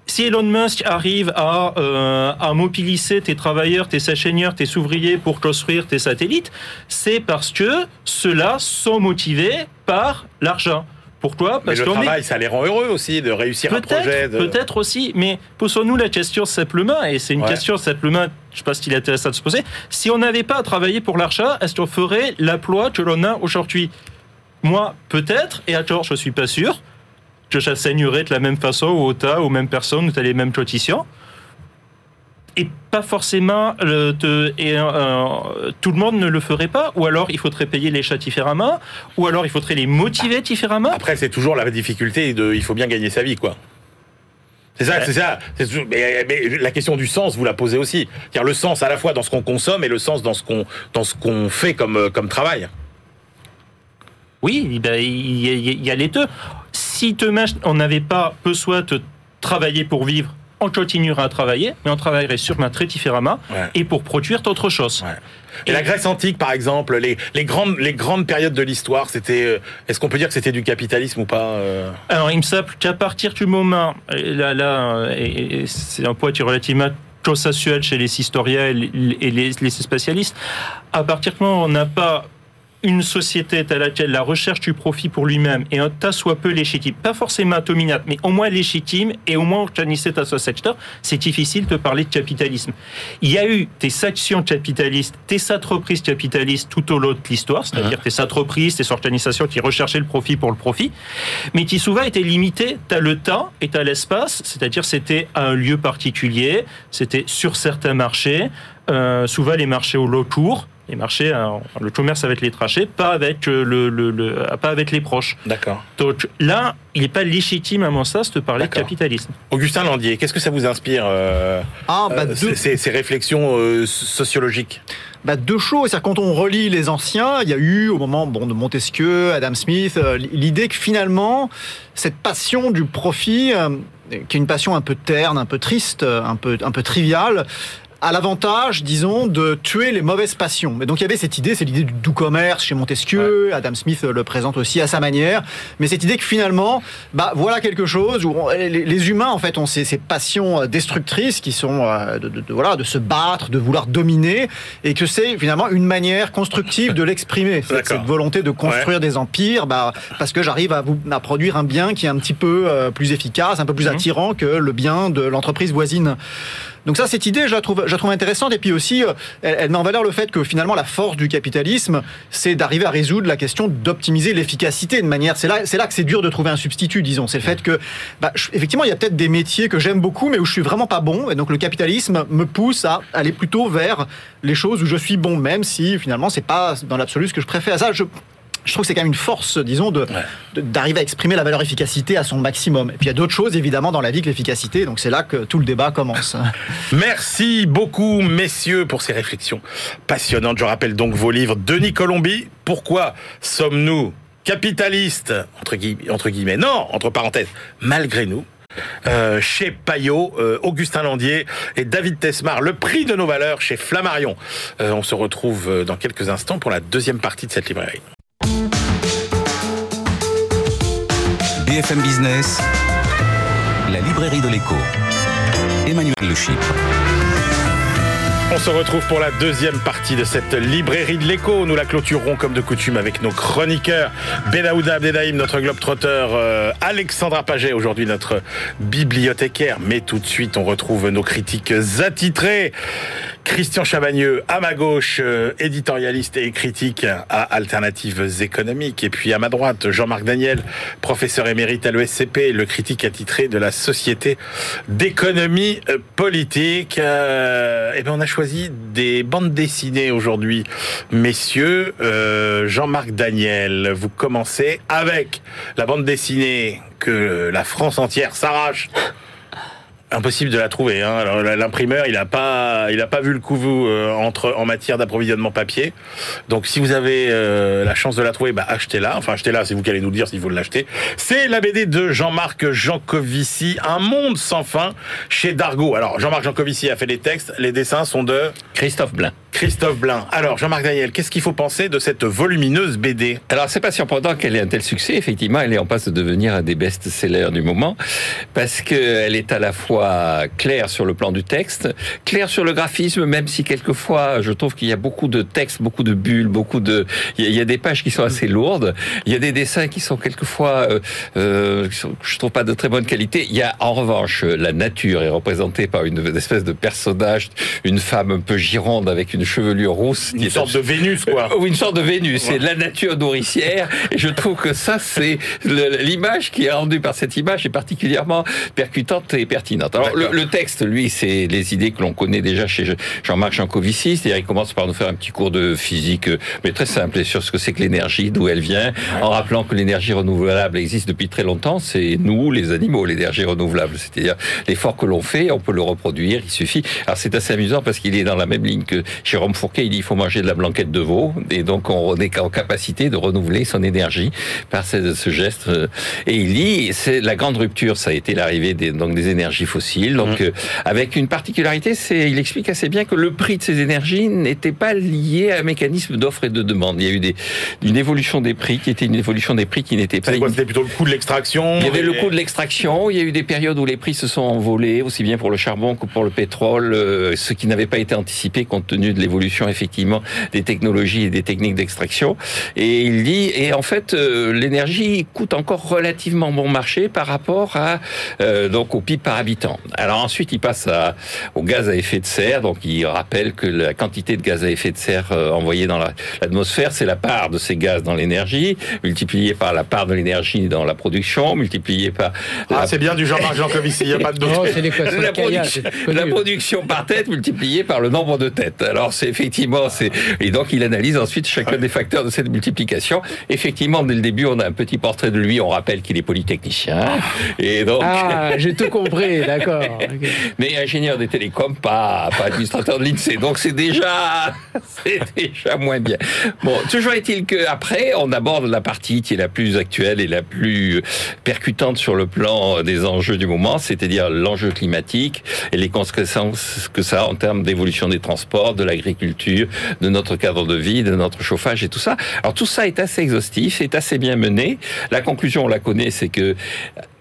Si Elon Musk arrive à, euh, mobiliser tes travailleurs, tes ingénieurs, tes ouvriers pour construire tes satellites, c'est parce que ceux-là sont motivés par l'argent. Pourquoi Mais Parce le qu'on est travail, ça les rend heureux aussi de réussir un projet. Peut-être, De... peut-être aussi, mais posons-nous la question simplement, et c'est une Ouais. question simplement, je sais pas s'il est intéressant de se poser, si on n'avait pas à travailler pour l'achat, est-ce qu'on ferait l'emploi que l'on a aujourd'hui? Moi, peut-être, et à tort, je suis pas sûr, que j'enseignerais de la même façon ou autant aux mêmes personnes, ou à les mêmes cotitions. Et pas forcément, euh, et, euh, tout le monde ne le ferait pas, ou alors il faudrait payer les chats différemment, ou alors il faudrait les motiver différemment. Après, c'est toujours la difficulté de, il faut bien gagner sa vie, quoi. C'est ça, Ouais. c'est ça. Mais, mais la question du sens, vous la posez aussi. C'est-à-dire le sens à la fois dans ce qu'on consomme et le sens dans ce qu'on dans ce qu'on fait comme euh, comme travail. Oui, ben, il y, a- il y a les deux. Si demain on n'avait pas besoin de travailler pour vivre, on continuera à travailler, mais on travaillerait sûrement très différemment Ouais. et pour produire autre chose. Ouais. Et, la Grèce antique, par exemple, les, les grandes les grandes périodes de l'histoire, c'était. euh, Est-ce qu'on peut dire que c'était du capitalisme ou pas euh Alors, il me semble qu'à partir du moment, là, là euh, c'est un point qui est relativement consensuel chez les historiens et les, et les- les spécialistes, à partir du moment où on n'a pas une société à laquelle la recherche du profit pour lui-même est un tas soit peu légitime, pas forcément dominante, mais au moins légitime et au moins organisée à ce secteur, c'est difficile de parler de capitalisme. Il y a eu des sections capitalistes, des entreprises capitalistes tout au long de l'histoire, c'est-à-dire des entreprises, des organisations qui recherchaient le profit pour le profit, mais qui souvent étaient limitées à le temps et à l'espace, c'est-à-dire c'était à un lieu particulier, c'était sur certains marchés, euh, souvent les marchés au lot court, les marchés, euh, le commerce avec les trachés, pas avec, euh, le, le- le- pas avec les proches. D'accord. Donc là, il n'est pas légitime à mon sens de parler de capitalisme. Augustin Landier, qu'est-ce que ça vous inspire euh, Ah, bah, euh, deux, ces, réflexions euh, sociologiques bah, deux choses. Quand on relit les anciens, il y a eu, au moment bon, de Montesquieu, Adam Smith, l'idée que finalement, cette passion du profit, euh, qui est une passion un peu terne, un peu triste, un peu, un peu triviale, a l'avantage, disons, de tuer les mauvaises passions. Et donc il y avait cette idée, c'est l'idée du doux commerce chez Montesquieu, Adam Smith le présente aussi à sa manière, mais cette idée que finalement, bah voilà quelque chose où les, humains en fait ont ces, passions euh, destructrices qui sont euh, de, voilà de se battre, de vouloir dominer, et que c'est finalement une manière constructive de l'exprimer. *laughs* Cette, volonté de construire des empires, bah, parce que j'arrive à, vous, à produire un bien qui est un petit peu euh, plus efficace, un peu plus mhm. attirant que le bien de l'entreprise voisine. Donc ça, cette idée, je la trouve, trouve intéressante. Et puis aussi, euh, elle, met en valeur le fait que finalement, la force du capitalisme, c'est d'arriver à résoudre la question d'optimiser l'efficacité de manière. C'est là, c'est là que c'est dur de trouver un substitut, disons. C'est le fait que, bah, effectivement, il y a peut-être des métiers que j'aime beaucoup, mais où je suis vraiment pas bon. Et donc le capitalisme me pousse à aller plutôt vers les choses où je suis bon, même si finalement, c'est pas dans l'absolu ce que je préfère. Ça, je, je trouve que c'est quand même une force, disons, de, d'arriver à exprimer la valeur efficacité à son maximum. Et puis il y a d'autres choses, évidemment, dans la vie que l'efficacité. Donc c'est là que tout le débat commence. *laughs* Merci beaucoup, messieurs, pour ces réflexions passionnantes. Je rappelle donc vos livres. Denis Colombi, pourquoi sommes-nous capitalistes? Entre, guillemets, non, entre parenthèses, malgré nous euh, chez Payot, euh, Augustin Landier et David Tesmar, le prix de nos valeurs chez Flammarion. Euh, on se retrouve dans quelques instants pour la deuxième partie de cette librairie. BFM Business, la librairie de l'écho. Emmanuel Le On se retrouve pour la deuxième partie de cette librairie de l'écho. Nous la clôturerons comme de coutume avec nos chroniqueurs. Benaouda Abdedaïm, notre globe-trotteur, euh, Alexandra Paget, aujourd'hui notre bibliothécaire. Mais tout de suite, on retrouve nos critiques attitrés. Christian Chavagneux, à ma gauche, euh, éditorialiste et critique à Alternatives économiques. Et puis à ma droite, Jean-Marc Daniel, professeur émérite à l'ESCP, le critique attitré de la Société d'économie euh, politique. Euh, et bien on a choisi des bandes dessinées aujourd'hui. Messieurs, Jean-Marc Daniel, vous commencez avec la bande dessinée que la France entière s'arrache impossible de la trouver. Hein. Alors l'imprimeur, il n'a pas, il a pas vu le coup euh, entre en matière d'approvisionnement papier. Donc si vous avez euh, la chance de la trouver, bah, achetez-la. Enfin achetez-la, c'est vous qui allez nous dire s'il faut l'acheter. C'est la BD de Jean-Marc Jancovici, Un monde sans fin chez Dargo. Alors Jean-Marc Jancovici a fait les textes, les dessins sont de Christophe Blain. Christophe Blain. Alors Jean-Marc Daniel, qu'est-ce qu'il faut penser de cette volumineuse BD Alors c'est pas surprenant qu'elle ait un tel succès. Effectivement, elle est en passe de devenir un des best-sellers du moment parce qu'elle est à la fois clair sur le plan du texte, clair sur le graphisme, même si quelquefois je trouve qu'il y a beaucoup de textes, beaucoup de bulles, beaucoup de, il y, a des pages qui sont assez lourdes. Il y a des dessins qui sont quelquefois, euh, euh je trouve pas de très bonne qualité. Il y a en revanche la nature est représentée par une, espèce de personnage, une femme un peu gironde avec une chevelure rousse, une sorte de Vénus quoi. *laughs* Ou une sorte de Vénus. C'est la nature nourricière et je trouve que ça c'est l'image qui est rendue par cette image est particulièrement percutante et pertinente. Alors le, texte, lui, c'est les idées que l'on connaît déjà chez Jean-Marc Jancovici. C'est-à-dire, il commence par nous faire un petit cours de physique, euh, mais très simple, sur ce que c'est que l'énergie, d'où elle vient, en rappelant que l'énergie renouvelable existe depuis très longtemps. C'est nous, les animaux, l'énergie renouvelable. C'est-à-dire, l'effort que l'on fait, on peut le reproduire, il suffit. Alors, c'est assez amusant parce qu'il est dans la même ligne que Jérôme Fourquet. Il dit, il faut manger de la blanquette de veau. Et donc, on est en capacité de renouveler son énergie par ce, ce geste. Et il dit, c'est la grande rupture, ça a été l'arrivée des, donc des énergies fossiles donc, mmh. euh, avec une particularité, c'est, il explique assez bien que le prix de ces énergies n'était pas lié à un mécanisme d'offre et de demande. Il y a eu des, une évolution des prix qui était une évolution des prix qui n'était pas. C'était plutôt le coût de l'extraction. Il y avait le coût de l'extraction. Il y a eu des périodes où les prix se sont envolés, aussi bien pour le charbon que pour le pétrole, euh, ce qui n'avait pas été anticipé compte tenu de l'évolution effectivement des technologies et des techniques d'extraction. Et il dit, et en fait, euh, l'énergie coûte encore relativement bon marché par rapport à donc au PIB par habitant. Alors ensuite, il passe au gaz à effet de serre. Donc il rappelle que la quantité de gaz à effet de serre euh, envoyée dans l'atmosphère, c'est la part de ces gaz dans l'énergie, multipliée par la part de l'énergie dans la production, multipliée par... Ah, c'est bien du Jean-Marc Jancovici, il n'y a pas de doute. *laughs* la, production, la production par tête multipliée par le nombre de têtes. Alors c'est effectivement... c'est Et donc il analyse ensuite chacun des facteurs de cette multiplication. Effectivement, dès le début, on a un petit portrait de lui. On rappelle qu'il est polytechnicien. Et donc, Ah, *laughs* j'ai tout compris, d'accord. mais ingénieur des télécoms, pas, pas administrateur de l'INSEE. Donc c'est déjà, *laughs* c'est déjà moins bien. Bon, toujours est-il qu'après, on aborde la partie qui est la plus actuelle et la plus percutante sur le plan des enjeux du moment, c'est-à-dire l'enjeu climatique et les conséquences que ça a en termes d'évolution des transports, de de notre cadre de vie, de notre chauffage et tout ça. Alors tout ça est assez exhaustif, est assez bien mené. La conclusion, on la connaît, c'est que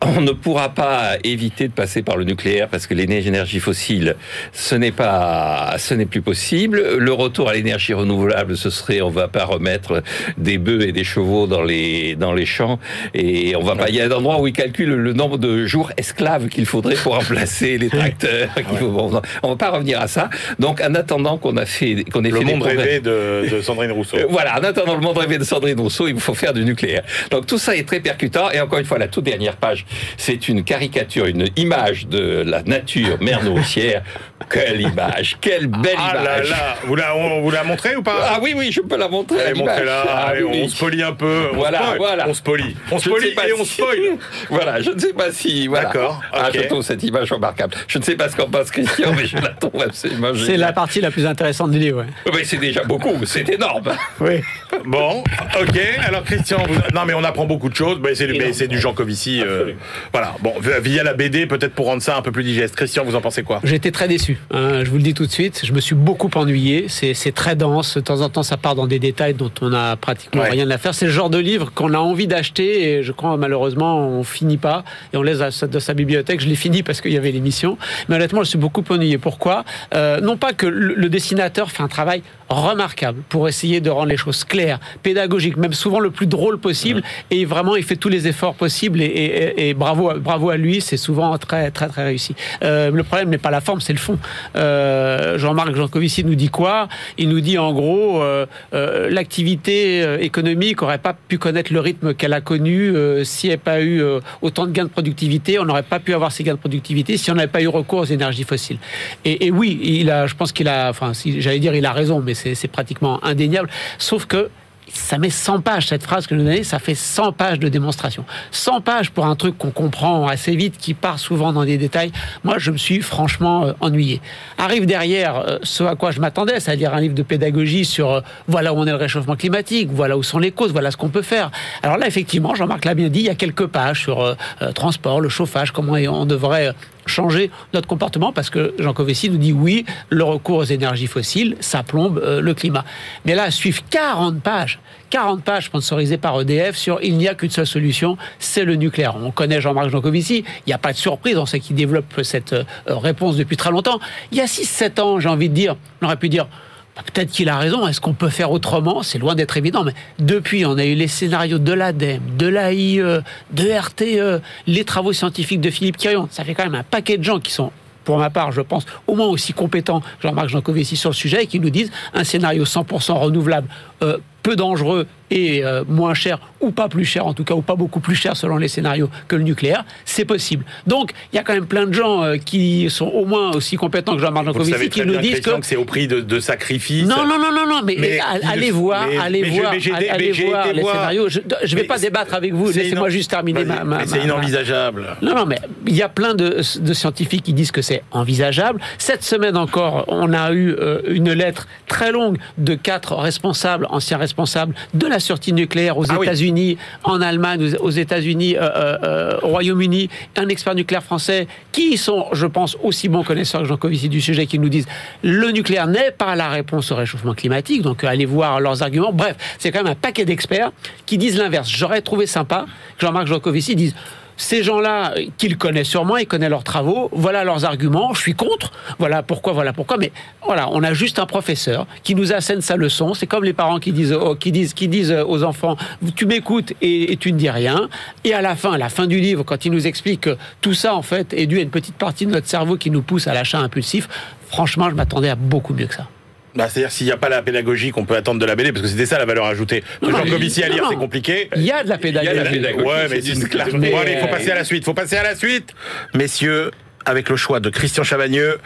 on ne pourra pas éviter de passer par le nucléaire parce que l'énergie fossile, ce n'est pas, ce n'est plus possible. Le retour à l'énergie renouvelable, ce serait, on va pas remettre des bœufs et des chevaux dans les, dans les champs et on va pas, il y a un endroit où ils calculent le nombre de jours esclaves qu'il faudrait pour remplacer les tracteurs. faut- bon, on va pas revenir à ça. Donc, en attendant qu'on a fait, qu'on ait Le fait monde rêvé de, de Sandrine Rousseau. *laughs* Voilà, en attendant le monde rêvé de Sandrine Rousseau, il faut faire du nucléaire. Donc tout ça est très percutant. Et encore une fois, la toute dernière page, c'est une caricature, une image de la nature mer nourricière. Quelle image, quelle belle Ah là image. là, vous la, on vous la montrez ou pas Ah oui, oui, je peux la montrer. Allez, l'image. montrez-la, Ah allez, oui, on se polie un peu. On Voilà, spoil. voilà. On se polie. On se Je polie et on si- spoil. *laughs* Voilà, je ne sais pas si. Voilà. D'accord, Ah, ok. je trouve cette image remarquable. Je ne sais pas ce qu'en pense Christian, mais je la trouve absolument C'est géniale. la partie la plus intéressante du livre. ouais. Mais c'est déjà beaucoup, c'est énorme. Oui. Bon, ok. Alors Christian, vous- non mais on apprend beaucoup de choses. Mais c'est du, mais c'est du Jean Covici. euh, Voilà. Bon, via la BD, peut-être pour rendre ça un peu plus digeste. Christian, vous en pensez quoi? J'étais très déçu, hein, je vous le dis tout de suite. Je me suis beaucoup ennuyé. C'est très dense. De temps en temps, ça part dans des détails dont on n'a pratiquement Ouais. rien à faire. C'est le genre de livre qu'on a envie d'acheter et je crois malheureusement on finit pas et on laisse dans sa- bibliothèque. Je l'ai fini parce qu'il y avait l'émission. Mais honnêtement, je suis beaucoup ennuyé. Pourquoi? Euh, Non pas que le, le dessinateur fait un travail remarquable pour essayer de rendre les choses claires, pédagogiques, même souvent le plus drôle possible. Et vraiment, il fait tous les efforts possibles et, et- et bravo, à- bravo à lui. C'est souvent très, très, très réussi. Euh, le problème n'est pas la forme, c'est le fond. Euh, Jean-Marc Jancovici nous dit quoi? Il nous dit en gros, euh, l'activité économique n'aurait pas pu connaître le rythme qu'elle a connu s'il n'y avait pas eu autant de gains de productivité. On n'aurait pas pu avoir ces gains de productivité si on n'avait pas eu recours aux énergies fossiles. Et, et oui, il a, je pense qu'il a, enfin, si, j'allais dire, il a raison, mais c'est pratiquement indéniable. Sauf que ça met 100 pages, cette phrase que je vous donnez, ça fait 100 pages de démonstration. 100 pages pour un truc qu'on comprend assez vite, qui part souvent dans des détails. Moi, je me suis franchement euh, ennuyé. Arrive derrière euh, ce à quoi je m'attendais, c'est-à-dire un livre de pédagogie sur euh, voilà où on est le réchauffement climatique, voilà où sont les causes, voilà ce qu'on peut faire. Alors là, effectivement, Jean-Marc l'a bien dit, il y a quelques pages sur transport, le chauffage, comment on devrait changer notre comportement parce que Jean Covessi nous dit oui, le recours aux énergies fossiles, ça plombe euh, le climat. Mais là, suivent 40 pages, 40 pages sponsorisées par EDF sur il n'y a qu'une seule solution, c'est le nucléaire. On connaît Jean-Marc Jancovici, il n'y a pas de surprise, on sait qu'il développe cette euh, réponse depuis très longtemps. Il y a 6-7 ans, j'ai envie de dire, on aurait pu dire Peut-être qu'il a raison. Est-ce qu'on peut faire autrement? C'est loin d'être évident. Mais depuis, on a eu les scénarios de l'ADEME, de l'AIE, de RTE, les travaux scientifiques de Philippe Quirion. Ça fait quand même un paquet de gens qui sont pour ma part, je pense, au moins aussi compétents, Jean-Marc Jancovici, sur le sujet, et qui nous disent un scénario 100% renouvelable, euh, peu dangereux et euh, moins cher, ou pas plus cher en tout cas, ou pas beaucoup plus cher selon les scénarios que le nucléaire, c'est possible. Donc, il y a quand même plein de gens euh, qui sont au moins aussi compétents que Jean-Marc Jancovici qui nous disent que... que c'est au prix de, de sacrifices. Non, non, non, non, non, mais, allez le- voir, mais- allez mais voir, allez voir les scénarios. Je ne vais pas débattre avec vous, laissez-moi juste terminer ma... ma- c'est ma- inenvisageable. non, non, mais il y a plein de, de scientifiques qui disent que c'est envisageable. Cette semaine encore, on a eu euh, une lettre très longue de quatre responsables, anciens responsables de la sortie nucléaire aux Ah oui. États-Unis, en Allemagne, aux États-Unis, euh, euh, euh, au Royaume-Uni, un expert nucléaire français, qui sont, je pense, aussi bons connaisseurs que Jean Covici du sujet, qui nous disent le nucléaire n'est pas la réponse au réchauffement climatique. Donc, allez voir leurs arguments. Bref, c'est quand même un paquet d'experts qui disent l'inverse. J'aurais trouvé sympa que Jean-Marc Jancovici dise ces gens-là, qu'ils connaissent sûrement, ils connaissent leurs travaux, voilà leurs arguments, je suis contre, voilà pourquoi, voilà pourquoi, mais voilà, on a juste un professeur qui nous assène sa leçon, c'est comme les parents qui disent, oh, aux enfants, tu m'écoutes et, et tu ne dis rien, et à la fin, à la fin du livre, quand il nous explique que tout ça, en fait, est dû à une petite partie de notre cerveau qui nous pousse à l'achat impulsif, franchement, je m'attendais à beaucoup mieux que ça. Bah, C'est-à-dire s'il n'y a pas la pédagogie qu'on peut attendre de la BD, parce que c'était ça la valeur ajoutée. Non, Jean Covici à lire, c'est compliqué. Il y a de la Il y a pédagogie. la pédagogie. Ouais, mais c'est clair. mais- Bon, allez, il faut passer à la suite. faut passer à la suite. Messieurs, avec le choix de Christian Chavagneux,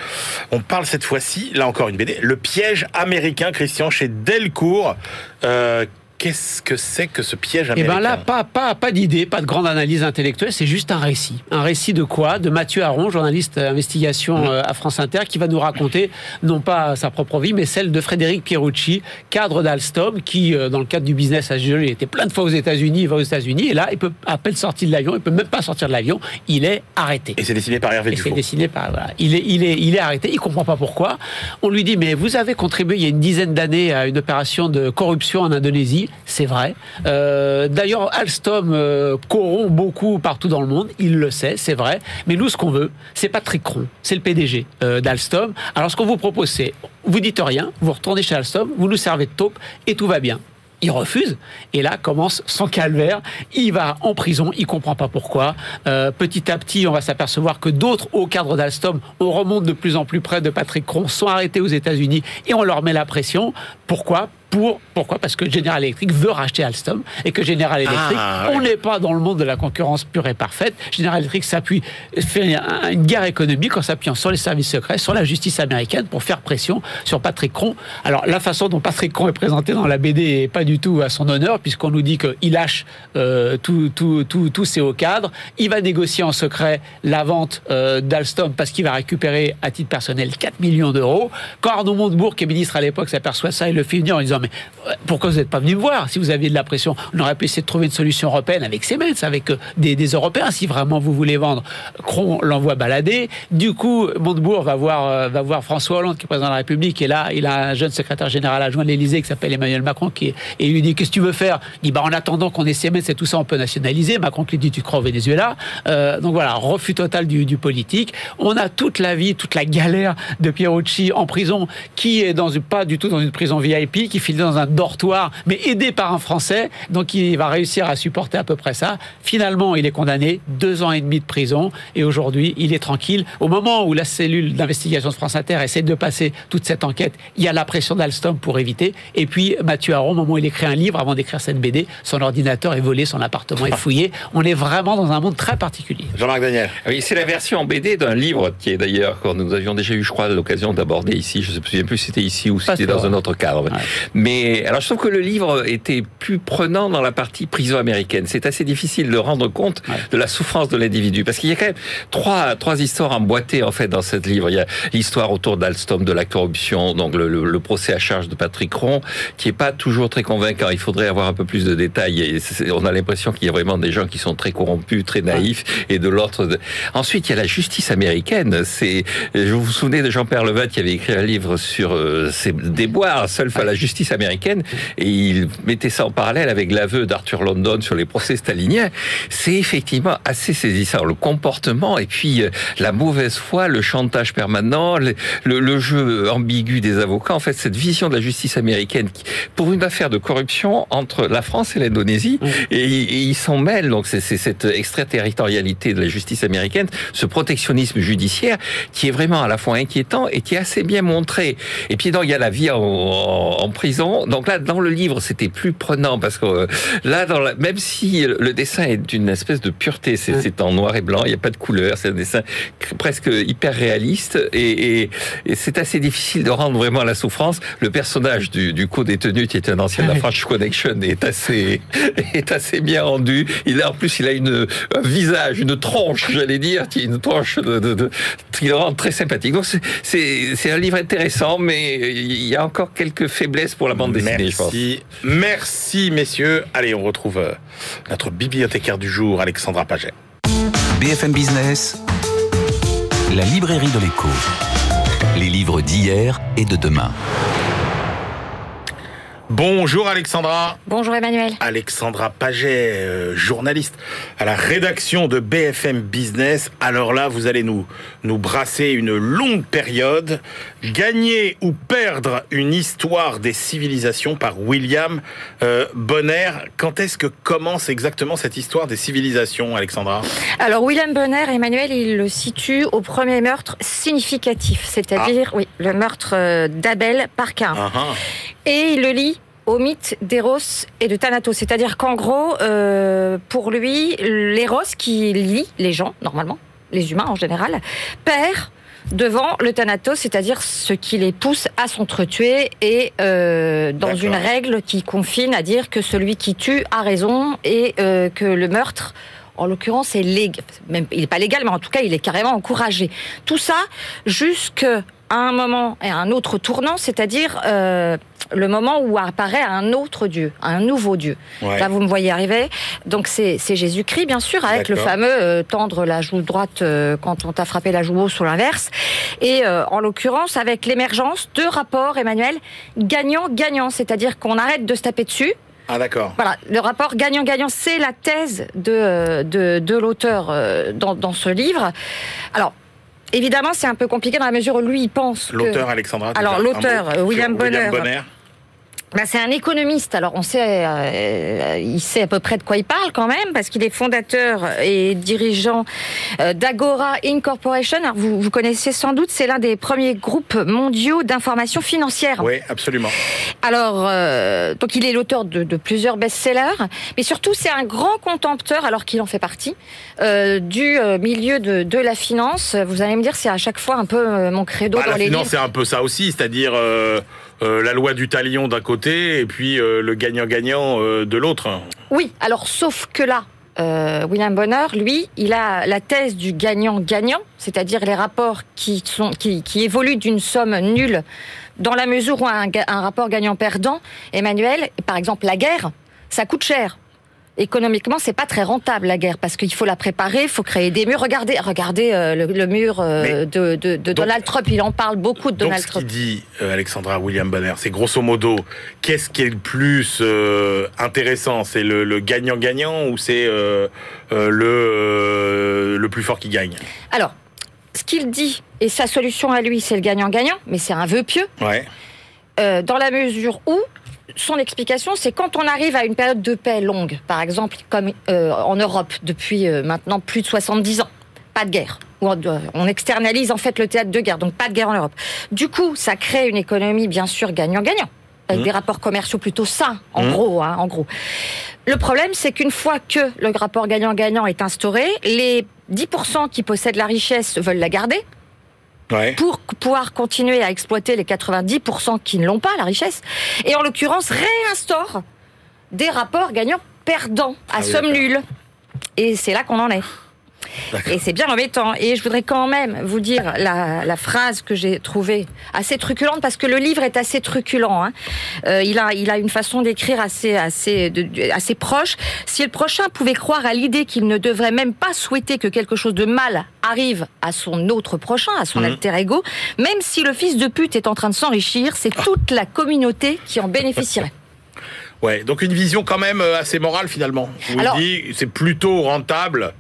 on parle cette fois-ci, là encore une BD, Le piège américain, Christian, chez Delcourt. Euh, qu'est-ce que c'est que ce piège Et américain ben là, pas, pas, pas d'idée, pas de grande analyse intellectuelle, c'est juste un récit. Un récit de quoi? De Mathieu Aron, journaliste investigation euh, à France Inter, qui va nous raconter non pas sa propre vie, mais celle de Frédéric Pierucci, cadre d'Alstom, qui, euh, dans le cadre du business à il était plein de fois aux États-Unis, il va aux États-Unis, et là, il peut à peine sortir de l'avion, il peut même pas sortir de l'avion, il est arrêté. Et c'est dessiné par Hervé Dufault. dessiné par. Voilà. Il, est, il, est, il est arrêté, il comprend pas pourquoi. On lui dit Mais vous avez contribué il y a une dizaine d'années à une opération de corruption en Indonésie. C'est vrai. Euh, D'ailleurs, Alstom euh, corrompt beaucoup partout dans le monde. Il le sait, c'est vrai. Mais nous, ce qu'on veut, c'est Patrick Cron. C'est le PDG euh, d'Alstom. Alors, ce qu'on vous propose, c'est vous dites rien, vous retournez chez Alstom, vous nous servez de taupe et tout va bien. Il refuse et là commence son calvaire. Il va en prison, il comprend pas pourquoi. Petit à petit, on va s'apercevoir que d'autres hauts cadres d'Alstom, on remonte de plus en plus près de Patrick Cron, sont arrêtés aux États-Unis et on leur met la pression. Pourquoi? Pour, pourquoi? Parce que General Electric veut racheter Alstom et que General Electric, Ah, ouais. on n'est pas dans le monde de la concurrence pure et parfaite. General Electric s'appuie, fait un- une guerre économique en s'appuyant sur les services secrets, sur la justice américaine pour faire pression sur Patrick Cron. Alors la façon dont Patrick Cron est présenté dans la BD est pas du tout à son honneur puisqu'on nous dit qu'il lâche euh, tous tout, tout, tous ses hauts cadres. Il va négocier en secret la vente euh, d'Alstom parce qu'il va récupérer à titre personnel 4 millions d'euros. Quand Arnaud Montebourg, qui est ministre à l'époque, s'aperçoit ça, il le fait venir en disant mais euh, pourquoi vous n'êtes pas venu me voir? Si vous aviez de la pression On aurait pu essayer de trouver une solution européenne avec Siemens, avec euh, des, Européens, si vraiment vous voulez vendre. Cron l'envoie balader. Du coup, Montebourg va voir, euh, va voir François Hollande, qui est président de la République, et là, il a un jeune secrétaire général adjoint de l'Élysée qui s'appelle Emmanuel Macron, qui et il lui dit Qu'est-ce que tu veux faire? Il dit bah, En attendant qu'on ait Siemens et tout ça, on peut nationaliser. Macron lui dit Tu crois au Venezuela? Donc voilà, refus total du, politique. On a toute la vie, toute la galère de Pierucci en prison, qui est dans pas du tout dans une prison VIP, qui file dans un dortoir, mais aidé par un Français. Donc il va réussir à supporter à peu près ça. Finalement, il est condamné deux ans et demi de prison et aujourd'hui, il est tranquille. Au moment où la cellule d'investigation de France Inter essaie de passer toute cette enquête, il y a la pression d'Alstom pour éviter. Et puis Mathieu Aron, au moment où il écrit un livre, avant d'écrire cette BD, son ordinateur est volé, son appartement est *laughs* fouillé. On est vraiment dans un monde très particulier. Jean-Marc Daniel. Ah Oui, c'est la version en BD d'un livre qui est d'ailleurs, quand nous avions déjà eu, je crois, l'occasion d'aborder ici, je ne me souviens plus si c'était ici ou si c'était dans un autre cadre. Ouais. Mais alors je trouve que le livre était plus prenant dans la partie prison américaine. C'est assez difficile de rendre compte Ouais. de la souffrance de l'individu parce qu'il y a quand même trois, trois histoires emboîtées en fait dans ce livre. Il y a l'histoire autour d'Alstom, de la corruption, donc le, le- le procès à charge de Patrick Ron, qui est pas toujours très convaincant. Il faudrait avoir un peu plus de détails. Et on a l'impression qu'il y a vraiment des gens qui sont très corrompus, très naïfs, et de l'autre. de- Ensuite, il y a la justice américaine. C'est, je vous vous souvenez de Jean-Pierre Levat qui avait écrit un livre sur euh, ses déboires seul à la justice américaine, et il mettait ça en parallèle avec l'aveu d'Arthur London sur les procès staliniens. C'est effectivement assez saisissant. Le comportement et puis euh, la mauvaise foi, le chantage permanent, le, le- le jeu ambigu des avocats. En fait, cette vision de la justice américaine qui, pour une affaire de corruption entre la France et l'Indonésie, et, et ils s'en mêlent. Donc c'est c'est cette extraterritorialité de la justice américaine, ce protectionnisme judiciaire qui est vraiment à la fois inquiétant et qui est assez bien montré. Et puis donc il y a la vie en, en- en prison. Donc là, dans le livre, c'était plus prenant parce que euh, là, dans la- même si le dessin est d'une espèce de pureté, c'est Ouais. en noir et blanc, il n'y a pas de couleur, c'est un dessin presque hyper réaliste et, et- et c'est assez difficile de rendre vraiment la souffrance. Le personnage du, du co-détenu qui est un ancien de la Ouais. French Connection est assez *laughs* est assez bien rendu. Il a en plus il a une un visage, une tronche, j'allais dire, qui est une tronche de, de, de- qui le rend très sympathique. Donc c'est un livre intéressant, mais il y a encore quelques faiblesses pour la bande dessinée, je pense. Merci. Merci, messieurs. Allez, on retrouve euh, notre bibliothécaire du jour, Alexandra Paget. BFM Business, la librairie de l'écho. Les livres d'hier et de demain. Bonjour Alexandra. Bonjour Emmanuel. Alexandra Paget, euh, journaliste à la rédaction de BFM Business. Alors là, vous allez nous, nous brasser une longue période. Gagner ou perdre une histoire des civilisations par William euh, Bonner. Quand est-ce que commence exactement cette histoire des civilisations, Alexandra? Alors William Bonner, Emmanuel, il le situe au premier meurtre significatif, c'est-à-dire oui, le meurtre euh, d'Abel par Cain. Ah, ah. Et il le lie au mythe d'Eros et de Thanatos. C'est-à-dire qu'en gros, euh, pour lui, l'Eros qui lie les gens, normalement, les humains en général, perd devant le thanatos, c'est-à-dire ce qui les pousse à s'entretuer et euh, dans une règle qui confine à dire que celui qui tue a raison et euh, que le meurtre, en l'occurrence, est légal. Même, il n'est pas légal, mais en tout cas, il est carrément encouragé. Tout ça jusqu'à un moment et à un autre tournant, c'est-à-dire euh, le moment où apparaît un autre Dieu, un nouveau Dieu. Ouais. Là, vous me voyez arriver. Donc, c'est Jésus-Christ, bien sûr, avec le fameux euh, tendre la joue droite euh, quand on t'a frappé la joue hausse ou l'inverse. Et euh, en l'occurrence, avec l'émergence de rapports, Emmanuel, gagnant-gagnant. C'est-à-dire qu'on arrête de se taper dessus. Ah d'accord. Voilà, le rapport gagnant-gagnant, c'est la thèse de, de, de l'auteur dans, dans ce livre. Alors, évidemment, c'est un peu compliqué dans la mesure où lui, il pense que... L'auteur Alexandra. Alors, l'auteur, William Bonner. Bonner. Bah, c'est un économiste. Alors on sait, euh, il sait à peu près de quoi il parle quand même, parce qu'il est fondateur et dirigeant euh, d'Agora Incorporation. Alors vous, vous connaissez sans doute, c'est l'un des premiers groupes mondiaux d'information financière. Oui, absolument. Alors, euh, donc il est l'auteur de, de plusieurs best-sellers, mais surtout c'est un grand contempteur, alors qu'il en fait partie, euh, du euh, milieu de, de la finance. Vous allez me dire, c'est à chaque fois un peu euh, mon credo Bah, dans la les finance, c'est un peu ça aussi, c'est-à-dire euh, la loi du talion d'un côté et puis euh, le gagnant-gagnant euh, de l'autre. Oui, alors sauf que là, William Bonner, lui, il a la thèse du gagnant-gagnant, c'est-à-dire les rapports qui, évoluent d'une somme nulle dans la mesure où un rapport gagnant-perdant, Emmanuel, par exemple la guerre, ça coûte cher. Économiquement, c'est pas très rentable la guerre parce qu'il faut la préparer, il faut créer des murs. Regardez, regardez euh, le, le mur euh, de, Donald Trump. Il en parle beaucoup de Donc Donald ce Trump. qu'il dit euh, Alexandra William Bonner, c'est grosso modo, qu'est-ce qui est le plus intéressant? C'est le gagnant-gagnant ou c'est le, le plus fort qui gagne? Alors, ce qu'il dit et sa solution à lui, c'est le gagnant-gagnant, mais c'est un vœu pieux. Ouais. Dans la mesure où son explication, c'est quand on arrive à une période de paix longue, par exemple comme euh, en Europe depuis euh, maintenant plus de 70 ans, pas de guerre. On, euh, on externalise en fait le théâtre de guerre, donc pas de guerre en Europe. Du coup, ça crée une économie bien sûr gagnant-gagnant, avec Mhm. des rapports commerciaux plutôt sains, en Mhm. gros, hein, en gros. Le problème, c'est qu'une fois que le rapport gagnant-gagnant est instauré, les 10% qui possèdent la richesse veulent la garder, Ouais. pour pouvoir continuer à exploiter les 90% qui ne l'ont pas, la richesse, et en l'occurrence réinstaure des rapports gagnants-perdants à Ah oui, somme nulle. Et c'est là qu'on en est. Et c'est bien embêtant. Et je voudrais quand même vous dire la, la phrase que j'ai trouvée assez truculente, parce que le livre est assez truculent. hein. Euh, il, a, il a une façon d'écrire assez, assez, de- assez proche. Si le prochain pouvait croire à l'idée qu'il ne devrait même pas souhaiter que quelque chose de mal arrive à son autre prochain, à son Mhm. alter ego, même si le fils de pute est en train de s'enrichir, c'est toute la communauté qui en bénéficierait. Ouais. Donc une vision quand même euh, assez morale finalement. Où Alors- dit c'est plutôt rentable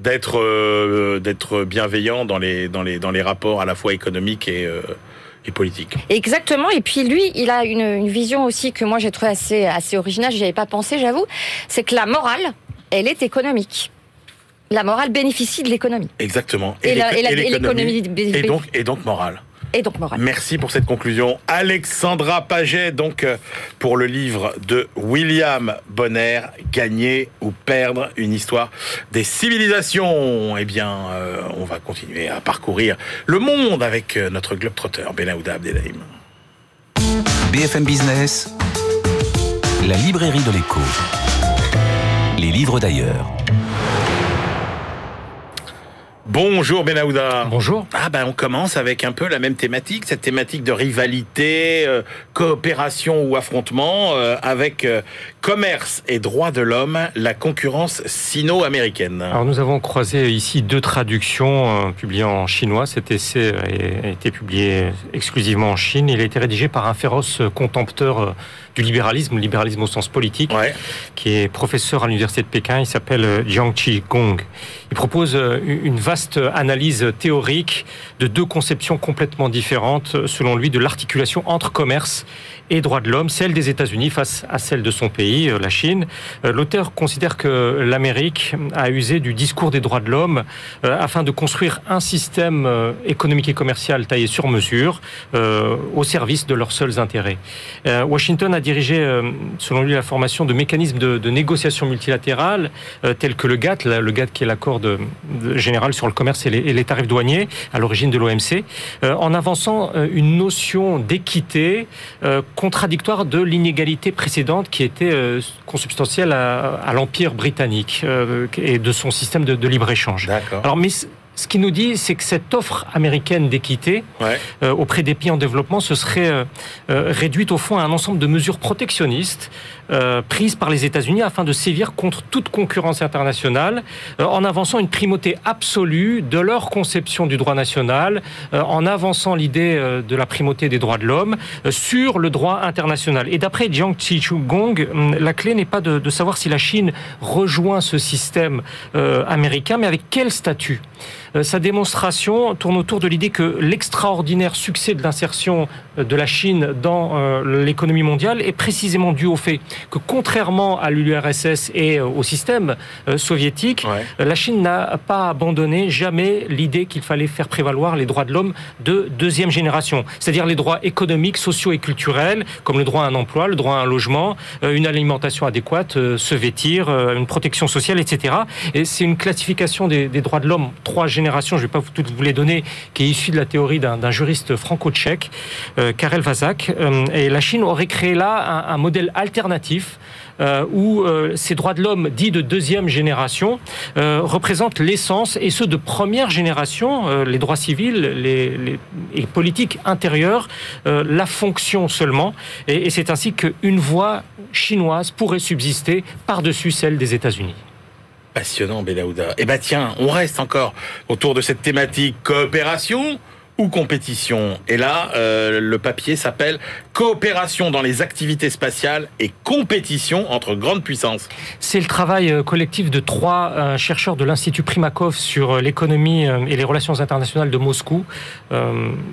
d'être euh, d'être bienveillant dans les dans les dans les rapports à la fois économiques et euh, et politiques. Exactement. Et puis lui, il a une, une vision aussi que moi j'ai trouvé assez, assez originale, j'y avais pas pensé, j'avoue. C'est que la morale, elle est économique. La morale bénéficie de l'économie. Exactement. Et l'économie. l'économie- Et donc et donc morale. Et donc morale. Merci pour cette conclusion. Alexandra Paget, donc, euh, pour le livre de William Bonner, Gagner ou perdre une histoire des civilisations. Eh bien, euh, on va continuer à parcourir le monde avec euh, notre globetrotter, Benahouda Abdelhaim. BFM Business, la librairie de l'écho. Les livres d'ailleurs. Bonjour Benahouda. Bonjour. Ah ben on commence avec un peu la même thématique, cette thématique de rivalité, euh, coopération ou affrontement euh, avec euh, commerce et droits de l'homme, la concurrence sino-américaine. Alors nous avons croisé ici deux traductions publiées en chinois. Cet essai a été publié exclusivement en Chine. Il a été rédigé par un féroce contempteur du libéralisme, le libéralisme au sens politique, Ouais. qui est professeur à l'université de Pékin. Il s'appelle euh, Jiang Chi Gong. Il propose euh, une vaste analyse théorique de deux conceptions complètement différentes, selon lui, de l'articulation entre commerce et droits de l'homme, celle des États-Unis face à celle de son pays, la Chine. L'auteur considère que l'Amérique a usé du discours des droits de l'homme afin de construire un système économique et commercial taillé sur mesure au service de leurs seuls intérêts. Washington a dirigé, selon lui, la formation de mécanismes de, négociation multilatérale tels que le GATT, le GATT qui est l'accord général sur le commerce et les, tarifs douaniers à l'origine de l'OMC, euh, en avançant euh, une notion d'équité euh, contradictoire de l'inégalité précédente qui était consubstantielle à, l'Empire britannique et de son système de, de libre-échange. Alors, mais ce qui nous dit, c'est que cette offre américaine d'équité euh, auprès des pays en développement se serait euh, euh, réduite au fond à un ensemble de mesures protectionnistes prises par les États-Unis afin de sévir contre toute concurrence internationale, en avançant une primauté absolue de leur conception du droit national, en avançant l'idée de la primauté des droits de l'homme sur le droit international. Et d'après Jiang Qi-Gong, hum, la clé n'est pas de, savoir si la Chine rejoint ce système américain, mais avec quel statut? Euh, sa démonstration tourne autour de l'idée que l'extraordinaire succès de l'insertion euh, de la Chine dans euh, l'économie mondiale est précisément dû au fait que contrairement à l'URSS et au système soviétique, la Chine n'a pas abandonné jamais l'idée qu'il fallait faire prévaloir les droits de l'homme de deuxième génération, c'est-à-dire les droits économiques, sociaux et culturels, comme le droit à un emploi, le droit à un logement, une alimentation adéquate, se vêtir, une protection sociale, etc. Et c'est une classification des, des droits de l'homme trois génération, je ne vais pas toutes vous les donner, qui est issue de la théorie d'un juriste franco-tchèque, euh, Karel Vazak. Euh, et la Chine aurait créé là un, modèle alternatif euh, où ces droits de l'homme dits de deuxième génération représentent l'essence, et ceux de première génération, les droits civils les, et politiques intérieurs, la fonction seulement. Et, et c'est ainsi qu'une voie chinoise pourrait subsister par-dessus celle des États-Unis. Passionnant, Belaouda. Eh ben tiens, on reste encore autour de cette thématique coopération ou compétition. Et là, euh, le papier s'appelle Coopération dans les activités spatiales et compétition entre grandes puissances. C'est le travail euh, collectif de trois euh, chercheurs de l'Institut Primakov sur l'économie et les relations internationales de Moscou,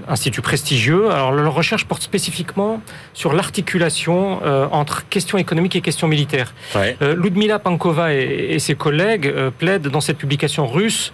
institut prestigieux. Alors leur recherche porte spécifiquement sur l'articulation entre questions économiques et questions militaires. Ouais. Ludmila Pankova et, et ses collègues plaident dans cette publication russe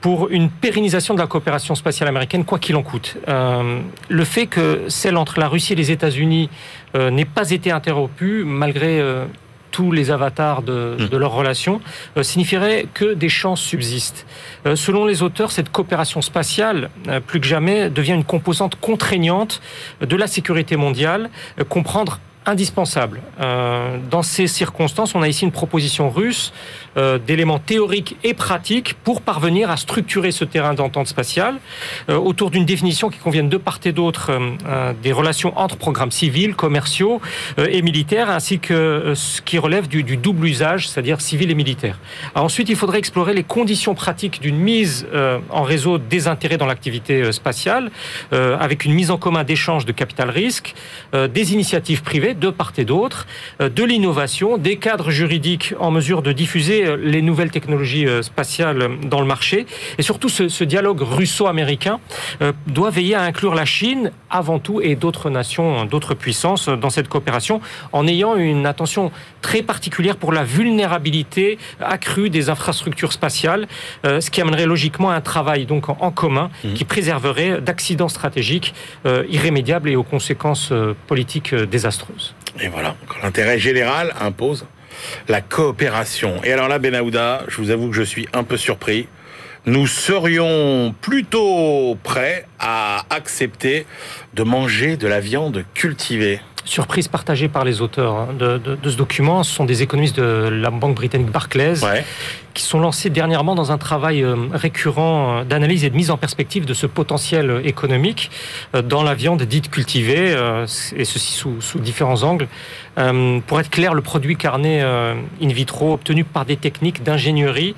pour une pérennisation de la coopération spatiale américaine, quoi qu'il en coûte. Euh, le fait que celle entre la Russie et les États-Unis euh, n'ait pas été interrompue, malgré euh, tous les avatars de, mmh. de leur relation, euh, signifierait que des chances subsistent. Selon les auteurs, cette coopération spatiale, plus que jamais, devient une composante contraignante de la sécurité mondiale, comprendre indispensable. Euh, dans ces circonstances, on a ici une proposition russe euh, d'éléments théoriques et pratiques pour parvenir à structurer ce terrain d'entente spatiale euh, autour d'une définition qui convienne de part et d'autre des relations entre programmes civils, commerciaux et militaires, ainsi que ce qui relève du, double usage, c'est-à-dire civil et militaire. ensuite, il faudrait explorer les conditions pratiques d'une mise en réseau des intérêts dans l'activité spatiale, avec une mise en commun d'échanges de capital risque, des initiatives privées de part et d'autre, euh, de l'innovation, des cadres juridiques en mesure de diffuser euh, les nouvelles technologies euh, spatiales dans le marché. Et surtout, ce, dialogue russo-américain doit veiller à inclure la Chine avant tout et d'autres nations, d'autres puissances dans cette coopération, en ayant une attention très particulière pour la vulnérabilité accrue des infrastructures spatiales, ce qui amènerait logiquement un travail donc en commun mmh. qui préserverait d'accidents stratégiques irrémédiables et aux conséquences politiques désastreuses. Et voilà, l'intérêt général impose la coopération. Et alors là, Benahouda, je vous avoue que je suis un peu surpris. Nous serions plutôt prêts à accepter de manger de la viande cultivée surprise partagée par les auteurs hein, de, ce document. Ce sont des économistes de la banque britannique Barclays qui sont lancés dernièrement dans un travail euh, récurrent euh, d'analyse et de mise en perspective de ce potentiel économique euh, dans la viande dite cultivée, et ceci sous, sous différents angles. Pour être clair, le produit carné in vitro obtenu par des techniques d'ingénierie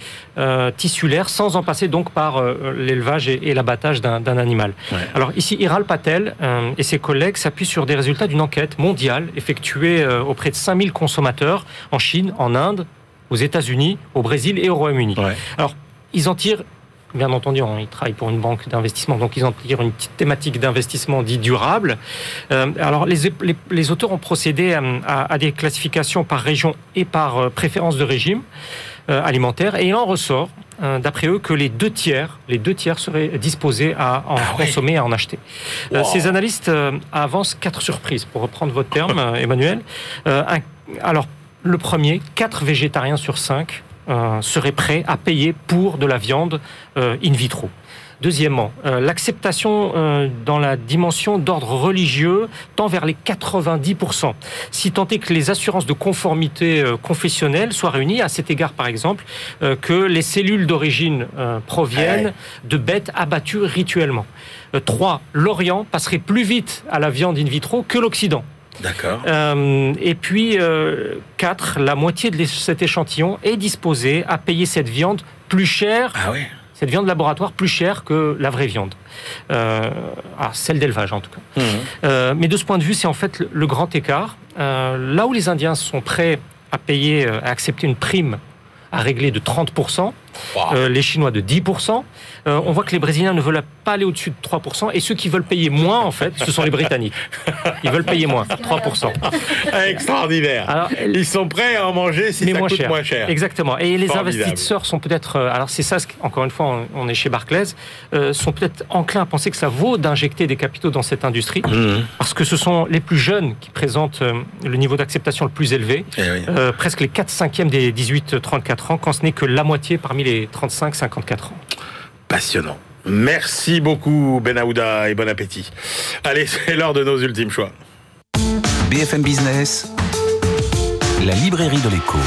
tissulaire sans en passer donc par l'élevage et l'abattage d'un animal. Alors ici, Iral Patel et ses collègues s'appuient sur des résultats d'une enquête mondiale effectuée auprès de 5000 consommateurs en Chine, en Inde, aux États-Unis, au Brésil et au Royaume-Uni. Alors, ils en tirent bien entendu, ils travaillent pour une banque d'investissement, donc ils ont une petite thématique d'investissement dit durable. alors, les, les, auteurs ont procédé à, des classifications par région et par préférence de régime alimentaire, et il en ressort euh, d'après eux, que les deux tiers, les deux tiers seraient disposés à en ah consommer, à en acheter. Euh, ces analystes euh, avancent quatre surprises, pour reprendre votre terme, *laughs* Emmanuel. alors, le premier, quatre végétariens sur cinq seraient prêts à payer pour de la viande in vitro. Deuxièmement, euh, l'acceptation euh, dans la dimension d'ordre religieux tend vers les 90%. Si tant est que les assurances de conformité euh, confessionnelle soient réunies, à cet égard par exemple, que les cellules d'origine proviennent de bêtes abattues rituellement. Trois, l'Orient passerait plus vite à la viande in vitro que l'Occident. D'accord. et puis, quatre, la moitié de cet échantillon est disposée à payer cette viande plus chère ah oui cette viande de laboratoire plus chère que la vraie viande. Euh, ah, celle d'élevage en tout cas. Mmh. Euh, mais de ce point de vue, c'est en fait le, grand écart. Euh, là où les Indiens sont prêts à payer, à accepter une prime à régler de 30%, les Chinois de 10%, euh, on voit que les Brésiliens ne veulent pas aller au-dessus de 3%, et ceux qui veulent payer moins, en fait, ce sont les Britanniques. Ils veulent payer moins, 3%. Extraordinaire. Ils sont prêts à en manger si ça moins coûte cher. moins cher. Exactement. Et les investisseurs sont peut-être, euh, alors c'est ça, encore une fois, on est chez Barclays, euh, sont peut-être enclins à penser que ça vaut d'injecter des capitaux dans cette industrie, mmh. parce que ce sont les plus jeunes qui présentent le niveau d'acceptation le plus élevé, eh presque les 4 cinquièmes des 18-34 ans, quand ce n'est que la moitié parmi les 35-54 ans passionnant. Merci beaucoup Benahouda et bon appétit. Allez, *laughs* c'est l'heure de nos ultimes choix. BFM Business, la librairie de l'écho.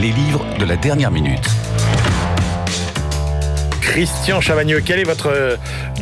Les livres de la dernière minute. Christian Chavagneux, quelle est votre euh,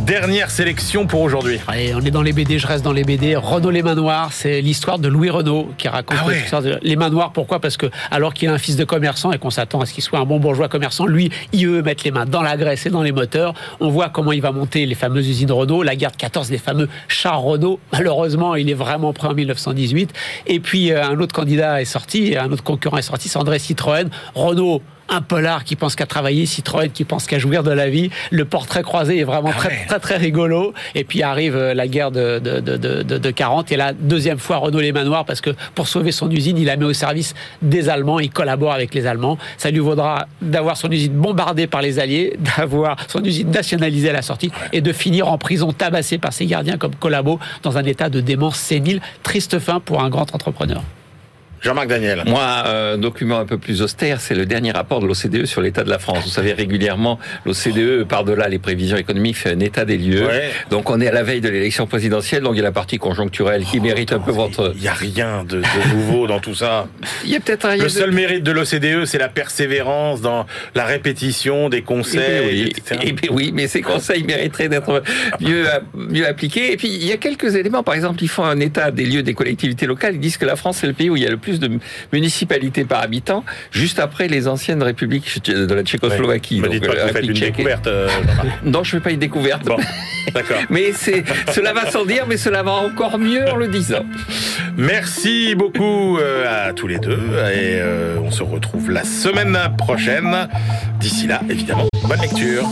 dernière sélection pour aujourd'hui? On est dans les BD, je reste dans les BD. Renaud les Manoirs, c'est l'histoire de Louis Renaud qui raconte ah l'histoire de les Manoirs. Pourquoi? Parce que alors qu'il a un fils de commerçant et qu'on s'attend à ce qu'il soit un bon bourgeois commerçant, lui, il veut mettre les mains dans la graisse et dans les moteurs. On voit comment il va monter les fameuses usines Renault, la guerre de 14, les fameux chars Renault. *laughs* Malheureusement, il est vraiment prêt en 1918. Et puis euh, un autre candidat est sorti, un autre concurrent est sorti, c'est André Citroën. Renault un polar qui pense qu'à travailler, Citroën qui pense qu'à jouir de la vie. Le portrait croisé est vraiment ah très, très, très rigolo. Et puis arrive euh, la guerre de, de, de, de, 40 et la deuxième fois Renault les manoirs parce que pour sauver son usine, il la met au service des Allemands. Il collabore avec les Allemands. Ça lui vaudra d'avoir son usine bombardée par les Alliés, *laughs* d'avoir son usine nationalisée à la sortie et de finir en prison tabassé par ses gardiens comme collabo dans un état de démence sénile. Triste fin pour un grand entrepreneur. Jean-Marc Daniel. Moi, un document un peu plus austère, c'est le dernier rapport de l'OCDE sur l'état de la France. Vous savez, régulièrement, l'OCDE, par-delà les prévisions économiques, fait un état des lieux. Donc, on est à la veille de l'élection présidentielle, donc il y a la partie conjoncturelle qui oh, mérite un peu votre... Il n'y a rien de, nouveau dans tout ça. *laughs* Il y a peut-être Le seul mérite de l'OCDE, c'est la persévérance dans la répétition des conseils, et oui, oui, mais ces conseils mériteraient d'être mieux, mieux appliqués. Et puis, il y a quelques éléments. Par exemple, ils font un état des lieux des collectivités locales. Ils disent que la France, c'est le pays où il y a le plus de municipalités par habitant, juste après les anciennes républiques de la Tchécoslovaquie. donc, pas euh, une découverte. Euh, *laughs* non, je ne fais pas une découverte. *laughs* d'accord. mais c'est, cela va sans dire, mais cela va encore mieux en le disant. Merci beaucoup euh, à tous les deux et on se retrouve la semaine prochaine. D'ici là, évidemment, bonne lecture.